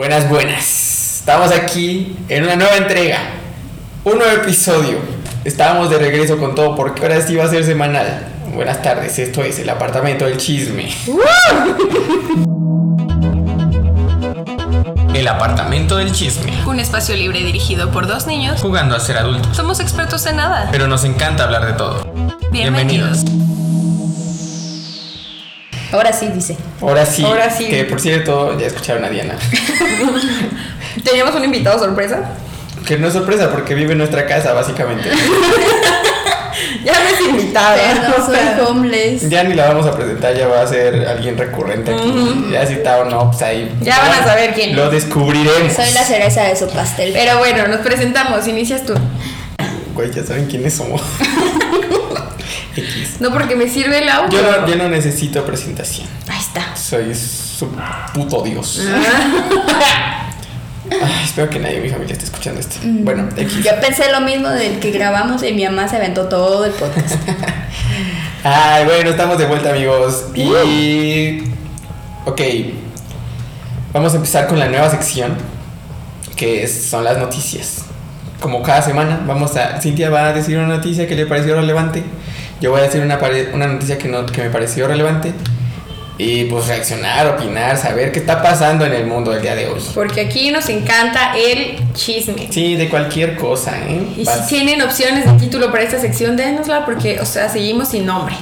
Buenas, buenas. Estamos aquí en una nueva entrega, un nuevo episodio. Estábamos de regreso con todo porque ahora sí va a ser semanal. Buenas tardes, esto es el apartamento del chisme. El apartamento del chisme. Un espacio libre dirigido por dos niños. Jugando a ser adultos. Somos expertos en nada. Pero nos encanta hablar de todo. Bienvenidos. Ahora sí, dice. Ahora sí. Ahora sí. Que por cierto, ya escucharon a Diana. Teníamos un invitado sorpresa. Que no es sorpresa porque vive en nuestra casa, básicamente. Ya no es invitada. Pero no soy homeless. Ya ni la vamos a presentar, ya va a ser alguien recurrente aquí. Ya si está o no, pues ahí. Ya van a saber quién. Lo descubriremos. Soy la cereza de su pastel. Pero bueno, nos presentamos. Inicias tú. Güey, ya saben quiénes somos. X. No, porque me sirve el audio. Yo no, yo no necesito presentación. Ahí está. Soy su puto dios. Ah. Ay, espero que nadie de mi familia esté escuchando esto. Bueno, X. Yo pensé lo mismo del que grabamos y mi mamá se aventó todo el podcast. Ay, bueno, estamos de vuelta, amigos. Y. Ok. Vamos a empezar con la nueva sección. Que son las noticias. Como cada semana, vamos a. Cintia va a decir una noticia que le pareció relevante. Yo voy a decir una, una noticia que, no, que me pareció relevante. Y pues reaccionar, opinar, saber qué está pasando en el mundo del día de hoy. Porque aquí nos encanta el chisme. Sí, de cualquier cosa, ¿eh? Y Vas- si tienen opciones de título para esta sección, dénosla porque, o sea, seguimos sin nombre.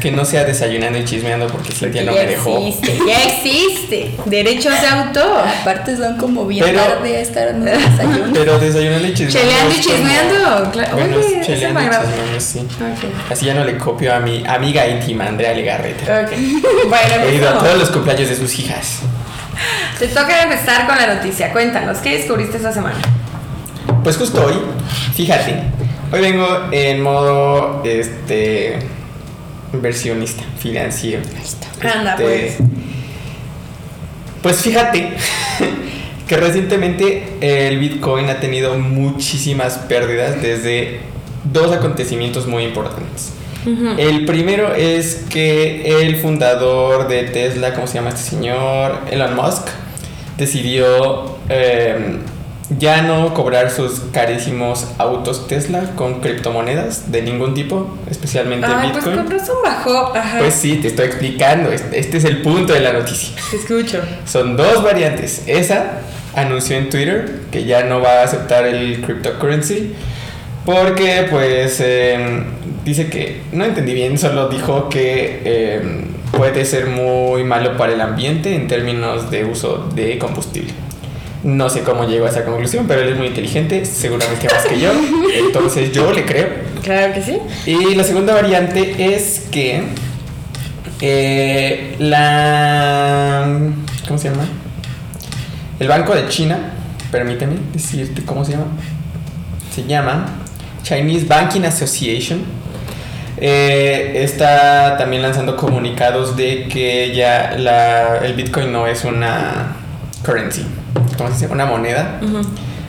Que no sea desayunando y chismeando porque Cintia no ya me dejó. existe, ya existe. Derechos de autor. Aparte son como bien Pero- tarde a estar en el desayuno. Pero desayunando y chismeando. Cheleando y chismeando. Claro. Bueno, Oye, cheleando y chismeando, sí. Así ya no le copio a mi amiga íntima, Andrea Legarreta. Ok. Bueno, He ido a todos los cumpleaños de sus hijas. Te toca empezar con la noticia. Cuéntanos, ¿qué descubriste esta semana? Pues justo hoy, fíjate, hoy vengo en modo este inversionista, financiero. Anda, Este, pues. Pues fíjate que recientemente el Bitcoin ha tenido muchísimas pérdidas desde dos acontecimientos muy importantes. El primero es que el fundador de Tesla, ¿cómo se llama este señor? Elon Musk, decidió eh, ya no cobrar sus carísimos autos Tesla con criptomonedas de ningún tipo, especialmente Ay, pues Bitcoin. con razón bajó. Ajá. Pues sí, te estoy explicando, este este es el punto de la noticia. Te escucho. Son dos variantes. Esa anunció en Twitter que ya no va a aceptar el cryptocurrency porque pues em, dice que no entendí bien, solo dijo que em, puede ser muy malo para el ambiente en términos de uso de combustible. No sé cómo llegó a esa conclusión, pero él es muy inteligente, seguramente más que yo, entonces yo le creo. Claro que sí. Y la segunda variante es que eh, la... ¿Cómo se llama? El Banco de China, permíteme decirte cómo se llama. Se llama Chinese Banking Association. Eh, está también lanzando comunicados de que ya la, el Bitcoin no es una currency, ¿cómo se dice? Una moneda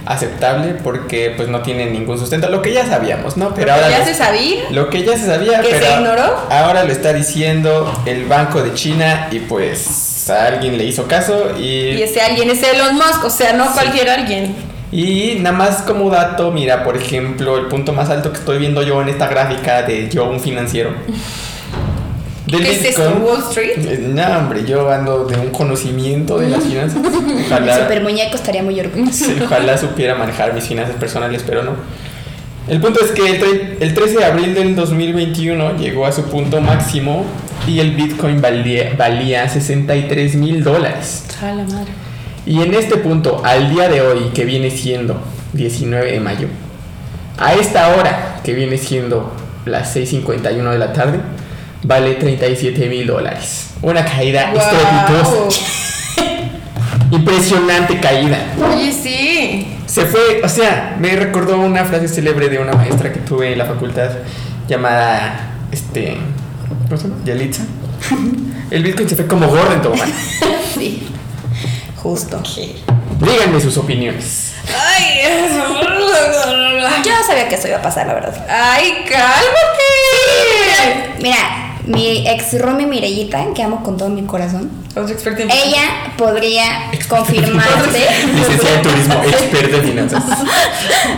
aceptable porque pues no tiene ningún sustento, lo que ya sabíamos, ¿no? Pero ahora ya lo- se sabía. lo que ya se sabía, ¿Que se pero ignoró? ahora lo está diciendo el Banco de China y pues a alguien le hizo caso Y y, ese alguien es Elon Musk, o sea, no Sí. cualquier alguien. y nada más como dato, mira, por ejemplo, el punto más alto que estoy viendo yo en esta gráfica de yo, un financiero. Del ¿Qué es esto? Bitcoin. ¿Wall Street? Eh, No, hombre, yo ando de un conocimiento de las finanzas. El Ojalá, super muñeco estaría muy orgulloso. Ojalá supiera manejar mis finanzas personales, pero no. El punto es que el, el 13 de abril del 2021 llegó a su punto máximo y el Bitcoin valía, valía 63 mil dólares. La madre. Y en este punto, al día de hoy, que viene siendo 19 de mayo, a esta hora, que viene siendo las 6.51 de la tarde, vale 37 mil dólares. Una caída Wow. estrepitosa. Impresionante caída. Oye, sí. Se fue, o sea, me recordó una frase célebre de una maestra que tuve en la facultad llamada, este, ¿cómo se llama? Yalitza. El Bitcoin se fue como gordo en tobogán. Sí. Justo. Díganme sus opiniones. Ay, Yo no sabía que eso iba a pasar, la verdad. ay, cálmate. Mira, mi ex Romy Mirellita, que amo con todo mi corazón, ella podría confirmarte. Licenciada en turismo, experta en finanzas.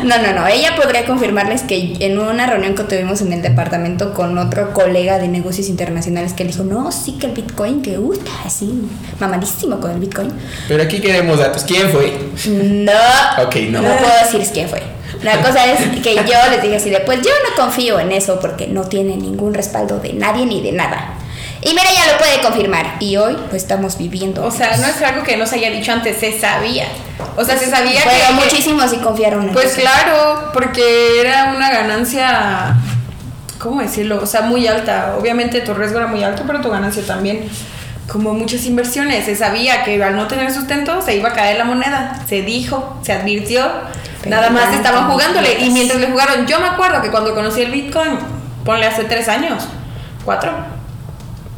No, no, no. Ella podría confirmarles que en una reunión que tuvimos en el departamento con otro colega de negocios internacionales que le dijo, no, sí que el Bitcoin, que gusta, así, mamadísimo con el Bitcoin. Pero aquí queremos datos. ¿Quién fue? No. Ok, no. No puedo decir quién fue. La cosa es que yo les dije así de, pues yo no confío en eso porque no tiene ningún respaldo de nadie ni de nada. Y mira, ya lo puede confirmar. Y hoy, pues estamos viviendo. O sea, no es algo que no se haya dicho antes, se sabía. O sea, se sabía Pero que. muchísimos sí confiaron en Pues eso. claro, porque era una ganancia. ¿Cómo decirlo? O sea, muy alta. Obviamente tu riesgo era muy alto, pero tu ganancia también. Como muchas inversiones, se sabía que al no tener sustento se iba a caer la moneda. Se dijo, se advirtió. Nada más estaban jugándole. Y completas. mientras le jugaron, yo me acuerdo que cuando conocí el Bitcoin, ponle hace tres años, cuatro,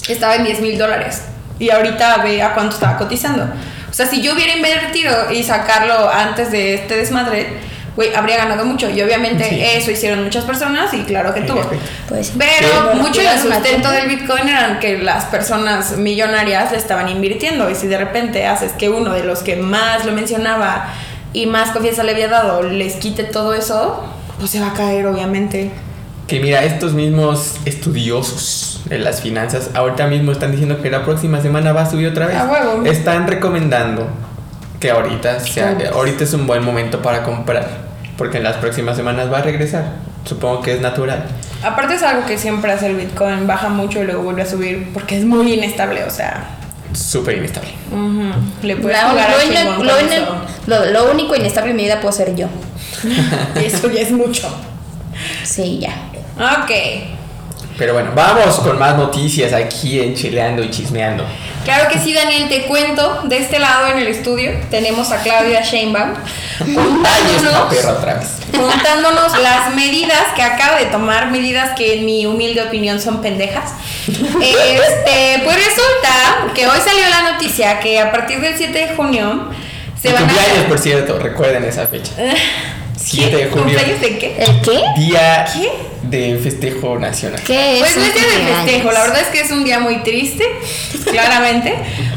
estaba en 10 mil dólares. Y ahorita ve a cuánto estaba cotizando. O sea, si yo hubiera invertido y sacarlo antes de este desmadre, güey, habría ganado mucho. Y obviamente Sí. eso hicieron muchas personas y claro que tuvo. Pues, Pero Sí. mucho del sustento del Bitcoin eran que las personas millonarias le estaban invirtiendo. Y si de repente haces que uno de los que más lo mencionaba y más confianza le había dado les quite todo eso, pues se va a caer, obviamente. Que mira, estos mismos estudiosos de las finanzas ahorita mismo están diciendo que la próxima semana va a subir otra vez. A huevo. Están recomendando que ahorita sea, ahorita es un buen momento para comprar, porque en las próximas semanas va a regresar. Supongo que es natural. Aparte es algo que siempre hace el Bitcoin, baja mucho y luego vuelve a subir porque es muy inestable, o sea, Súper inestable. le puedes La- jugar lo- lo único inestable en mi vida puedo ser yo. Eso ya es mucho. Sí, ya. Ok. Pero bueno, vamos con más noticias aquí en Chileando y Chismeando. Claro que sí, Daniel, te cuento. De este lado en el estudio tenemos a Claudia Sheinbaum contándonos, perra otra vez. contándonos las medidas que acaba de tomar, medidas que en mi humilde opinión son pendejas. Este, pues resulta que hoy salió la noticia que a partir del 7 de junio se van cumpleaños, a... por cierto, recuerden esa fecha. 7 de junio. ¿Cumpleaños de qué? ¿El qué? Día ¿Qué? De festejo nacional. ¿Qué es? Pues no es día de festejo, la verdad es que es un día muy triste, claramente,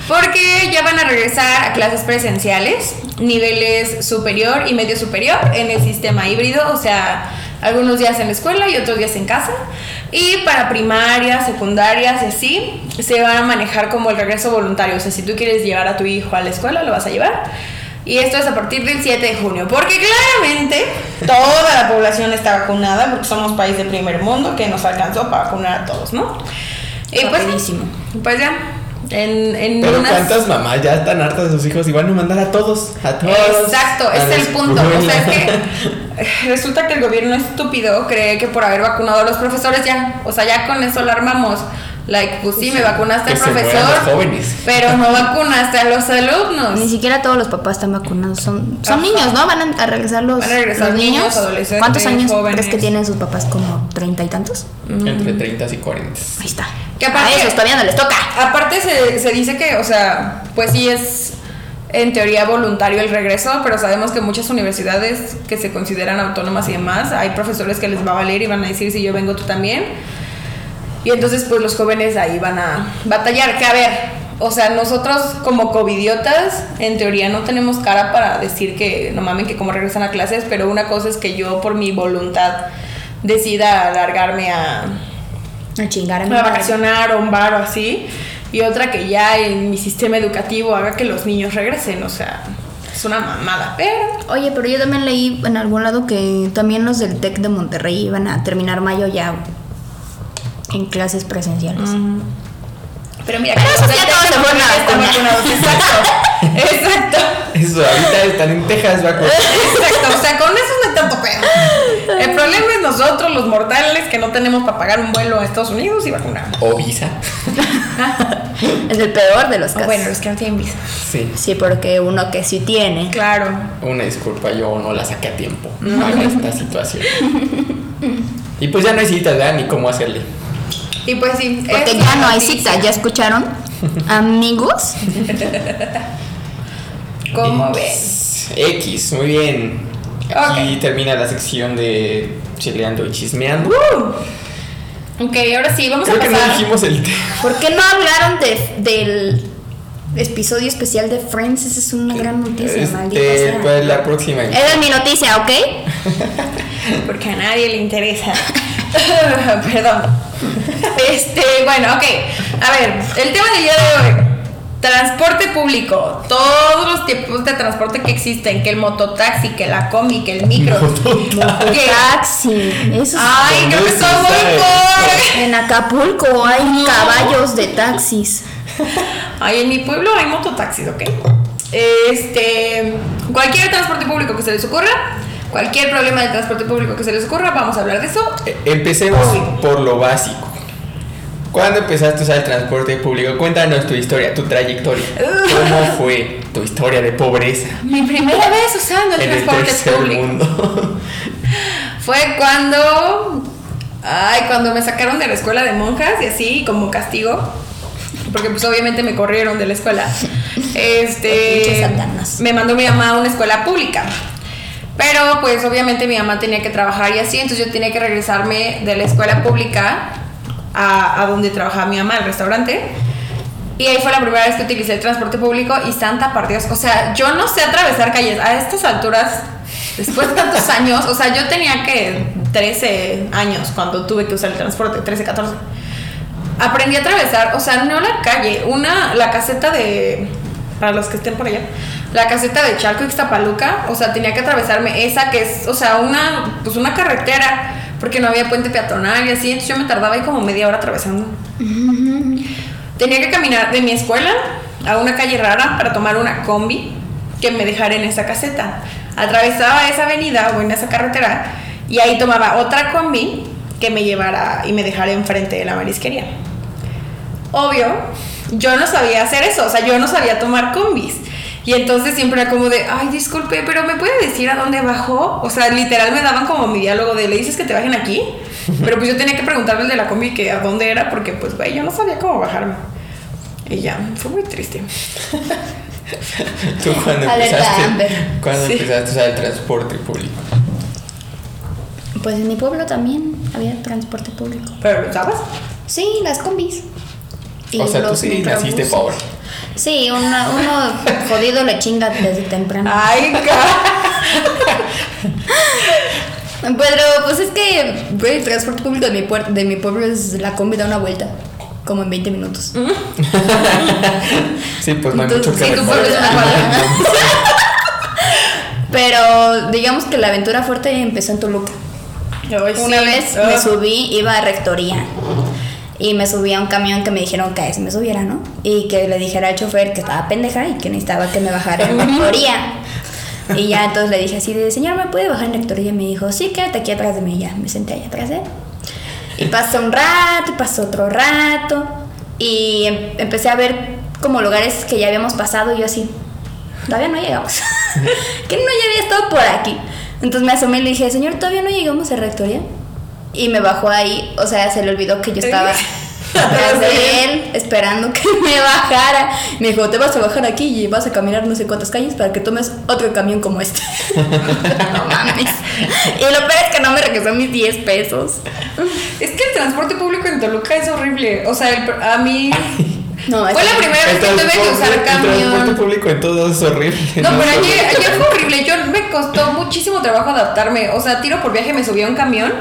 porque ya van a regresar a clases presenciales, niveles superior y medio superior en el sistema híbrido, o sea, algunos días en la escuela y otros días en casa. Y para primarias, secundarias y así, se van a manejar como el regreso voluntario, o sea, si tú quieres llevar a tu hijo a la escuela, lo vas a llevar. Y esto es a partir del 7 de junio, porque claramente toda la población está vacunada, porque somos país de primer mundo que nos alcanzó para vacunar a todos, ¿no? Y pues, pues ya, en, en Pero unas... cuántas mamás ya están hartas de sus hijos y van a mandar a todos, a todos. Exacto, a es el punto. O sea, es que resulta que el gobierno estúpido cree que por haber vacunado a los profesores ya, o sea, ya con eso la armamos. Like, pues sí, me vacunaste al Que profesor, los jóvenes. pero no vacunaste a los alumnos. Ni siquiera todos los papás están vacunados. Son, son Ajá. niños, ¿no? Van a, regresar los, Van a regresar los niños, niños. adolescentes, ¿Cuántos años jóvenes. crees que tienen sus papás? ¿Como treinta y tantos? Entre 30 y 40. Ahí está. Que aparte- a esos todavía no les toca. Aparte se, se dice que, o sea, pues sí es en teoría voluntario el regreso, pero sabemos que muchas universidades que se consideran autónomas y demás, hay profesores que les va a valer y van a decir si yo vengo tú también. Y entonces pues los jóvenes ahí van a batallar. Que a ver, o sea, nosotros como covidiotas, en teoría no tenemos cara para decir que no mamen que como regresan a clases, pero una cosa es que yo por mi voluntad decida alargarme a, A chingar a vacacionar o un bar o así. Y otra que ya en mi sistema educativo haga que los niños regresen. O sea, es una mamada. Pero Oye, pero yo también leí en algún lado que también los del TEC de Monterrey iban a terminar mayo ya en clases presenciales. Pero mira, que ya todos se fueron vacunados. Exacto. Exacto. Eso, ahorita están en Texas vacunados. Exacto. O sea, con eso no hay tanto pedo. El problema es nosotros, los mortales, que no tenemos para pagar un vuelo a Estados Unidos y vacunar. O visa. Es el peor de los O casos. bueno, los que no tienen visa. Sí. Sí, porque uno que sí tiene. Claro. Una disculpa, yo no la saqué a tiempo para esta situación. Y pues ya no hay citas, ¿verdad? Ni cómo hacerle. Y pues sí. Porque ya no hay noticia. cita, ¿ya escucharon? Amigos. ¿Cómo X. ves? X, muy bien. Aquí termina la sección de chileando y chismeando. Ok, ahora sí, vamos Creo a que no pasar. dijimos el tema. ¿Por qué no hablaron de, del episodio especial de Friends? Esa es una gran noticia, maldita Este, sea. pues la próxima. Esa es mi noticia, ¿ok? Porque a nadie le interesa. Perdón. Este, bueno, ok. A ver, el tema del día de hoy. Transporte público. Todos los tipos de transporte que existen. Que el mototaxi, que la combi, que el micro. que- Taxi. Eso es- Ay, creo que ¿Dónde son muy. En Acapulco hay caballos de taxis. Ay, en mi pueblo hay mototaxis, ¿ok? Este, cualquier transporte público que se les ocurra, cualquier problema de transporte público que se les ocurra, vamos a hablar de eso. Eh, Empecemos por lo básico. ¿Cuándo empezaste a usar el transporte público? Cuéntanos tu historia, tu trayectoria. ¿Cómo fue tu historia de pobreza Mi primera vez usando el en el transporte tercer público mundo? fue cuando, ay, cuando me sacaron de la escuela de monjas y así como castigo, porque pues obviamente me corrieron de la escuela. Este, me mandó mi mamá a una escuela pública. Pero pues obviamente mi mamá tenía que trabajar y así, entonces yo tenía que regresarme de la escuela pública a, a donde trabajaba mi mamá, al restaurante. Y ahí fue la primera vez que utilicé el transporte público y santa par Dios. O sea, yo no sé atravesar calles a estas alturas, después de tantos años. O sea, yo tenía que 13 años cuando tuve que usar el transporte, 13, 14. Aprendí a atravesar, o sea, no la calle, una, la caseta de, para los que estén por allá, la caseta de Chalco y Ixtapaluca, o sea, tenía que atravesarme esa que es, o sea, una, pues una carretera, porque no había puente peatonal y así, entonces yo me tardaba ahí como media hora atravesando. Tenía que caminar de mi escuela a una calle rara para tomar una combi que me dejara en esa caseta. Atravesaba esa avenida o en esa carretera y ahí tomaba otra combi que me llevara y me dejara enfrente de la marisquería. Obvio, yo no sabía hacer eso, o sea, yo no sabía tomar combis. Y entonces siempre era como de, ay, disculpe, pero ¿me puede decir a dónde bajó? O sea, literal me daban como mi diálogo de, ¿le dices que te bajen aquí? Pero pues yo tenía que preguntarle al de la combi que a dónde era, porque pues, güey, yo no sabía cómo bajarme. Y ya, fue muy triste. ¿Tú cuándo Alerta empezaste, Amber. ¿cuándo Sí. empezaste a usar el transporte público? Pues en mi pueblo también había transporte público. ¿Pero lo usabas? Sí, las combis. Y o sea, tú los sí naciste pobre. Sí, una- uno jodido le chinga desde temprano. Ay, Pero pues es que, güey, el transporte público de mi, puer- de mi pueblo es la combi da una vuelta. Como en 20 minutos. Sí, pues no hay Entonces, mucho que sí, tu pueblo es una cuadra. Pero digamos que la aventura fuerte empezó en Toluca. Ay, Una sí. vez Ah. me subí, iba a rectoría. Y me subí a un camión que me dijeron que a ese me subiera, ¿no? Y que le dijera al chofer que estaba pendeja y que necesitaba que me bajara en rectoría. Y ya entonces le dije así de, señor, ¿me puede bajar en rectoría? Y me dijo, sí, quédate aquí atrás de mí. Y ya me senté allá atrás de él. Y pasó un rato, y pasó otro rato. Y em- empecé a ver como lugares que ya habíamos pasado y yo así, todavía no llegamos. que no ya había estado por aquí. Entonces me asomé y le dije, señor, todavía no llegamos a rectoría. Y me bajó ahí, o sea, se le olvidó que yo estaba atrás de él, esperando que me bajara. Me dijo, te vas a bajar aquí y vas a caminar no sé cuántas calles para que tomes otro camión como este. no mames. Y lo peor es que no me regresó mis 10 pesos. Es que el transporte público en Toluca es horrible. O sea, el- a mí. No, Fue la primera vez que tuve que usar El transporte camión. público en todos es horrible. No, pero solo- ayer, ayer fue horrible. Yo me costó muchísimo trabajo adaptarme. O sea, tiro por viaje me subía a un camión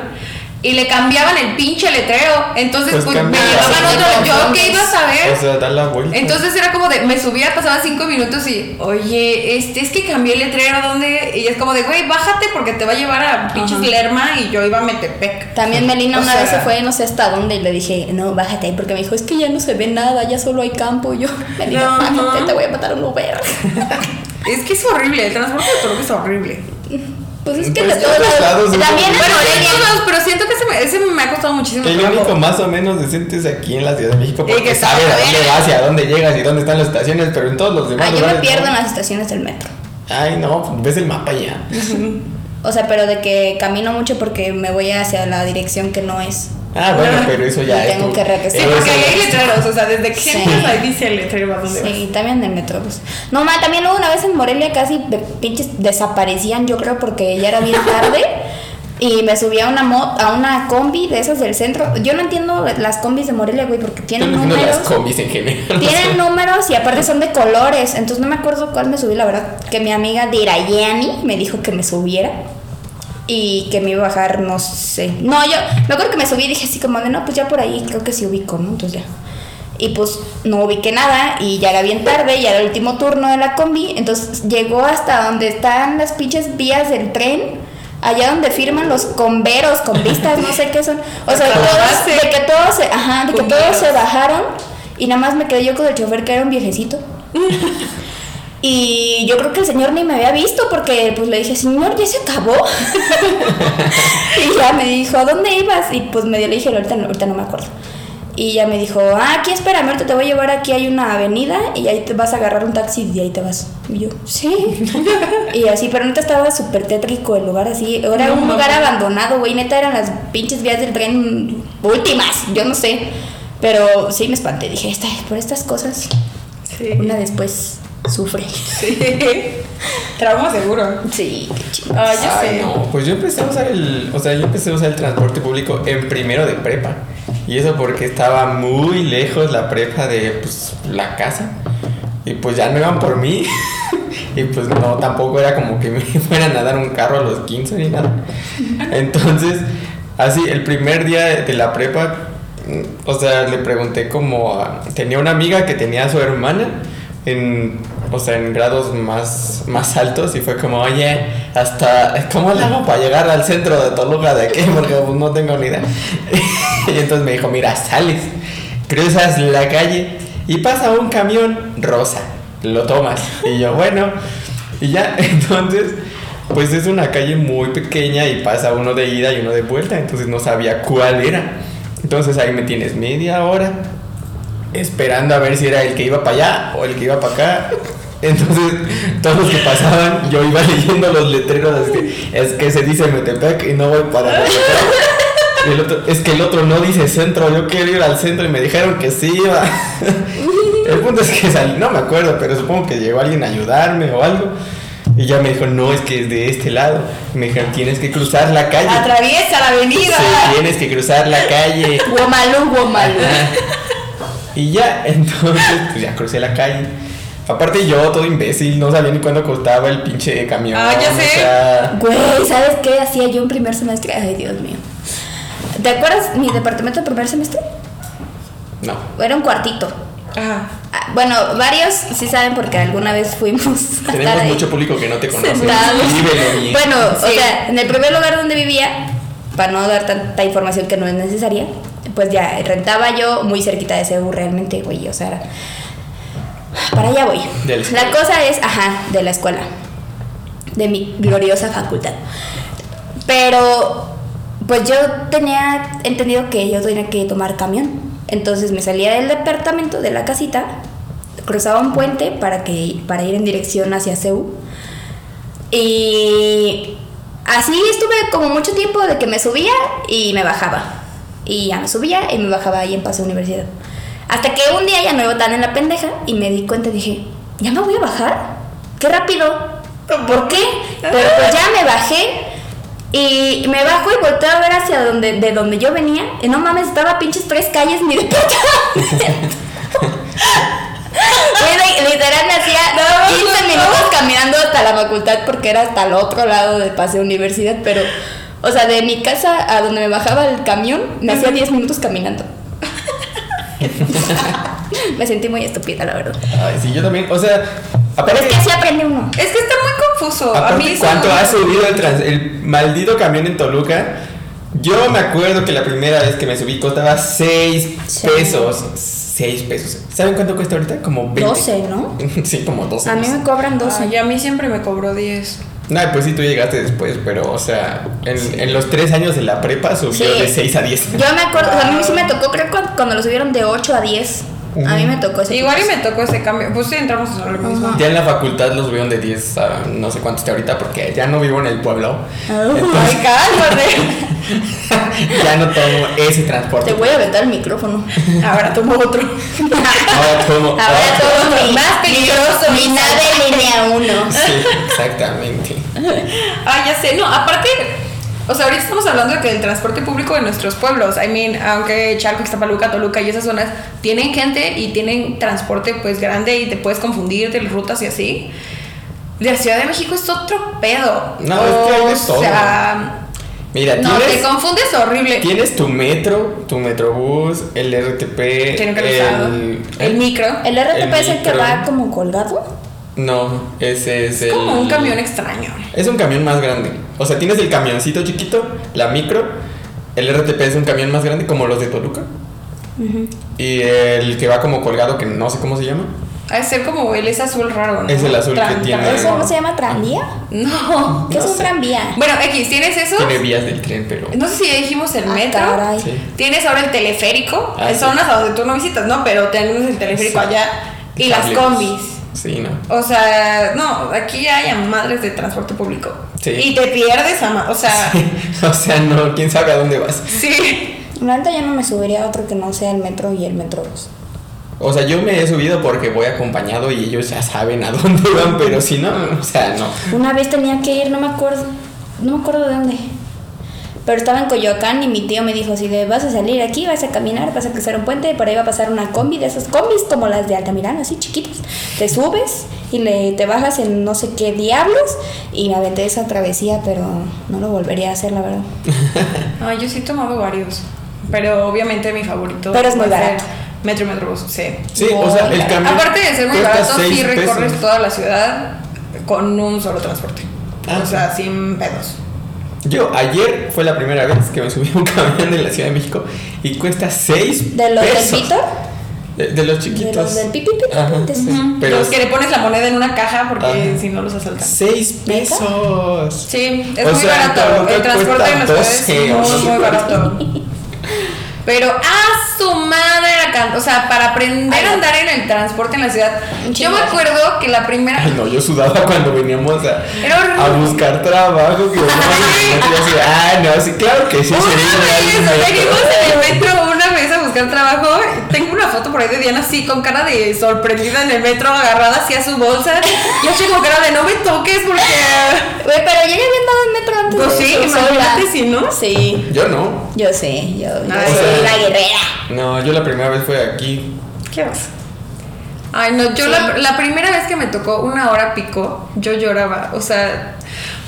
y le cambiaban el pinche letrero. Entonces, Pues pues, me llevaban otro. Yo qué iba a saber. O sea, da la vuelta. Entonces era como de, me subía, pasaban cinco minutos y, oye, este es que cambié el letrero, ¿dónde? Y es como de, güey, bájate porque te va a llevar a pinches Ajá. Lerma y yo iba a Metepec. También Melina O una sea- vez se fue no sé hasta dónde y le dije, no, bájate ahí porque me dijo, es que ya no se ve nada, ya solo hay campo. Y yo, Melina, No, bájate, no. te voy a matar un Uber. Es que es horrible, el transporte de es horrible. Pues es que Pues de todos lados. es También en Pero, pero siento que ese me, ese me ha costado muchísimo El trabajo. único más o menos decente es aquí en la Ciudad de México porque que sabes a dónde vas y a dónde llegas y dónde están las estaciones, pero en todos los demás Ah, yo me pierdo no. en las estaciones del metro. Ay, no, ves el mapa ya. O sea, pero de que camino mucho porque me voy hacia la dirección que no es. Ah, bueno, pero eso ya es. tengo que regresar. Sí, porque ahí hay letreros, o sea, desde que Sí. entras ahí dice el letrero a dónde Sí, también el metrobús. No, ma, también hubo una vez en Morelia casi de- pinches desaparecían, yo creo, porque ya era bien tarde. Y me subí a una mo- a una combi de esas del centro. Yo no entiendo las combis de Morelia, güey, porque tienen no números. las combis en general. Tienen números y aparte son de colores. Entonces no me acuerdo cuál me subí, la verdad. Que mi amiga Dirayani me dijo que me subiera. Y que me iba a bajar, no sé. No, yo me acuerdo que me subí y dije así como de no, pues ya por ahí creo que sí ubico, ¿no? Entonces ya. Y pues no ubiqué nada y ya era bien tarde, ya era el último turno de la combi. Entonces llegó hasta donde están las pinches vías del tren. Allá donde firman los converos, convistas, no sé qué son. O sea, todos, de que todos se, ajá, de que todos se bajaron y nada más me quedé yo con el chofer que era un viejecito. Y yo creo que el señor ni me había visto porque pues le dije, señor, ya se acabó. y ya me dijo, ¿a dónde ibas? Y pues me dio, le dije, ahorita no, ahorita no me acuerdo. Y ya me dijo, ah, aquí espérame, ahorita te voy a llevar aquí, hay una avenida y ahí te vas a agarrar un taxi y ahí te vas. Y yo, sí. y así, pero neta estaba súper tétrico el lugar así. Era No, un lugar abandonado, güey. Neta eran las pinches vías del tren últimas, yo no sé. Pero sí me espanté, dije, "Esta- por estas cosas, Sí. una después sufre. Sí. Trauma seguro. Sí, qué chido. Ah, ya Ay, sé. no, pues yo empecé a usar el, o sea, yo empecé a usar el transporte público en primero de prepa. Y eso porque estaba muy lejos la prepa de pues, la casa. Y pues ya no iban por mí. y pues no, tampoco era como que me fueran a dar un carro a los 15 ni nada. Entonces, así, el primer día de la prepa, o sea, le pregunté como tenía una amiga que tenía a su hermana en, o sea, en grados más, más altos y fue como, oye, hasta, ¿cómo le hago para llegar al centro de Toluca de aquí? Porque pues, no tengo ni idea. y entonces me dijo, mira, sales, cruzas la calle y pasa un camión rosa, lo tomas. Y yo, bueno, y ya, entonces, pues es una calle muy pequeña y pasa uno de ida y uno de vuelta, entonces no sabía cuál era. Entonces ahí me tienes media hora esperando a ver si era el que iba para allá o el que iba para acá. Entonces, todos los que pasaban, yo iba leyendo los letreros, es que, es que se dice Metepec y no voy para Metepec. Y el otro, es que el otro no dice centro, yo quiero ir al centro y me dijeron que sí iba. El punto es que salí, no me acuerdo, pero supongo que llegó alguien a ayudarme o algo. Y ya me dijo, no, es que es de este lado. Me dijeron, tienes que cruzar la calle. Atraviesa la avenida. Sí, tienes que cruzar la calle. Guamalú, guamalú. Y ya, entonces, pues ya crucé la calle. Aparte yo, todo imbécil, no sabía ni cuándo costaba el pinche camión. Ah, ya sé. O sea, Güey, ¿sabes qué hacía yo en primer semestre? Ay, Dios mío. ¿Te acuerdas mi departamento de primer semestre? no. Era un cuartito. Ajá. Ah, Bueno, varios sí saben porque alguna vez fuimos Tenemos ahí mucho público que no te conoce. Bueno, o sea, en el primer lugar donde vivía, para no dar tanta información que no es necesaria, pues ya rentaba yo muy cerquita de CEU realmente, güey, o sea, era- para allá voy. De la cosa es, ajá, de la escuela, de mi gloriosa facultad. Pero, pues yo tenía entendido que yo tenía que tomar camión. Entonces me salía del departamento, de la casita, cruzaba un puente para, que, para ir en dirección hacia CEU. Y así estuve como mucho tiempo de que me subía y me bajaba. Y ya me subía y me bajaba ahí en Paseo Universidad. Hasta que un día ya no iba tan en la pendeja y me di cuenta y dije, ¿ya me voy a bajar? ¡Qué rápido! ¿Por qué? Pero pues ya me bajé y me bajo y volteo a ver hacia donde, de donde yo venía. Y no mames, estaba pinches tres calles mi departamento. Literal me hacía 15 minutos caminando hasta la facultad porque era hasta el otro lado de Paseo Universidad, pero, o sea, de mi casa a donde me bajaba el camión, me hacía 10 minutos caminando. me sentí muy estúpida, la verdad. Ay, sí, yo también. O sea, Pero es que así aprende uno. Es que está muy confuso. a aparte mí eso ¿cuánto ha subido el, trans- el maldito camión en Toluca? Yo me acuerdo que la primera vez que me subí costaba 6 Sí. pesos. 6 pesos. ¿Saben cuánto cuesta ahorita? Como 20. 12, ¿no? sí, como 12. A mí me cobran 12. Ay, a mí siempre me cobró 10. No, pues sí, tú llegaste después, pero, o sea, en, en los tres años de la prepa subió Sí. de 6 a 10. Yo me acuerdo, o sea, a mí sí me tocó, creo que cuando lo subieron de 8 a 10. A mí me tocó ese. Igual y me tocó ese cambio. Pues sí, entramos a lo mismo. Ya en la facultad los subieron de 10 a no sé cuánto está ahorita, porque ya no vivo en el pueblo. Ay, cálmate. ya no tomo ese transporte. Te voy a aventar el micrófono. Ahora tomo otro. Ahora tomo. Ahora todo mi, Más peligroso, mi mi nave línea 1. Sí, exactamente. Ah, ya sé. No, aparte, O sea, ahorita estamos hablando de que el transporte público de nuestros pueblos, I mean, aunque Chalco, Ixtapaluca, Toluca y esas zonas tienen gente y tienen transporte pues grande y te puedes confundir de rutas y así. La Ciudad de México es otro pedo. No, es que hay de o todo. sea, Mira, no, te confundes horrible. tienes tu metro, tu metrobús, el RTP, usado. el, El micro. ¿El RTP El es el que va como colgado? No, ese es, Es el. como un camión extraño. Es un camión más grande. O sea, tienes el camioncito chiquito, la micro. El RTP es un camión más grande, como los de Toluca. Y el que va como colgado, que no sé cómo se llama. Ha de ser como el es azul raro, ¿no? Es el azul que tiene- ¿Eso no se llama tranvía? No. ¿Qué No es un sé. tranvía? Bueno, X, tienes eso. Tiene vías del tren, pero. No sé si ya dijimos el Ah, metro. caray. Sí. Tienes ahora el teleférico. Ah, en sí. zonas a donde tú no visitas, ¿no? Pero tenemos el teleférico Sí. allá. Y las combis. Sí, no. O sea, no, aquí hay a madres de transporte público. Sí. Y te pierdes a ma- O sea, o sea, no, quién sabe a dónde vas. sí. La ya no me subiría a otro que no sea el metro y el metrobús. O sea, yo me he subido porque voy acompañado y ellos ya saben a dónde van, pero si no, o sea, no. Una vez tenía que ir, no me acuerdo, no me acuerdo de dónde. Pero estaba en Coyoacán y mi tío me dijo, si de, vas a salir aquí, vas a caminar, vas a cruzar un puente, por ahí va a pasar una combi de esas combis como las de Altamirano, así chiquitas. Te subes y le, te bajas en no sé qué diablos y me aventé esa travesía, pero no lo volvería a hacer, la verdad. Ay, yo sí he tomado varios. Pero obviamente mi favorito. Pero es muy barato. Metro y Metrobús, sí. Sí, o sea, el camión. Aparte de ser muy barato, sí recorres pesos. toda la ciudad con un solo transporte. Ah, o sea, sin pedos. Yo ayer fue la primera vez que me subí a un camión de la Ciudad de México y cuesta 6 ¿De los del. Pito? De, de los De chiquitos. los del pipi pipi. Ajá, de- sí. Ujú. Pero Los que le pones la moneda en una caja porque si no los asaltan. 6 ¿Neta? pesos. Sí, es O muy sea, barato. El transporte en 12 es muy, muy barato. Pero a su madre la can- O sea, para aprender Ay, a andar en el transporte en la ciudad. Yo me acuerdo que la primera. Ay, no, yo sudaba cuando veníamos a, buscar trabajo. Que ah, no, sí, claro que sí, Una vez ideal un metro". venimos en el metro una vez a buscar trabajo. Tengo una foto por ahí de Diana así con cara de sorprendida en el metro, agarrada hacia su bolsa. Y yo con cara de no me toques porque. Güey, pero ya había andado en metro antes. Pues sí, imagínate si no. Sí, Yo no. yo sé, yo, yo soy la guerrera. No, yo la primera vez fue aquí. ¿Qué vas? Ay, no, yo Sí. la, la primera vez que me tocó una hora pico, yo lloraba. O sea,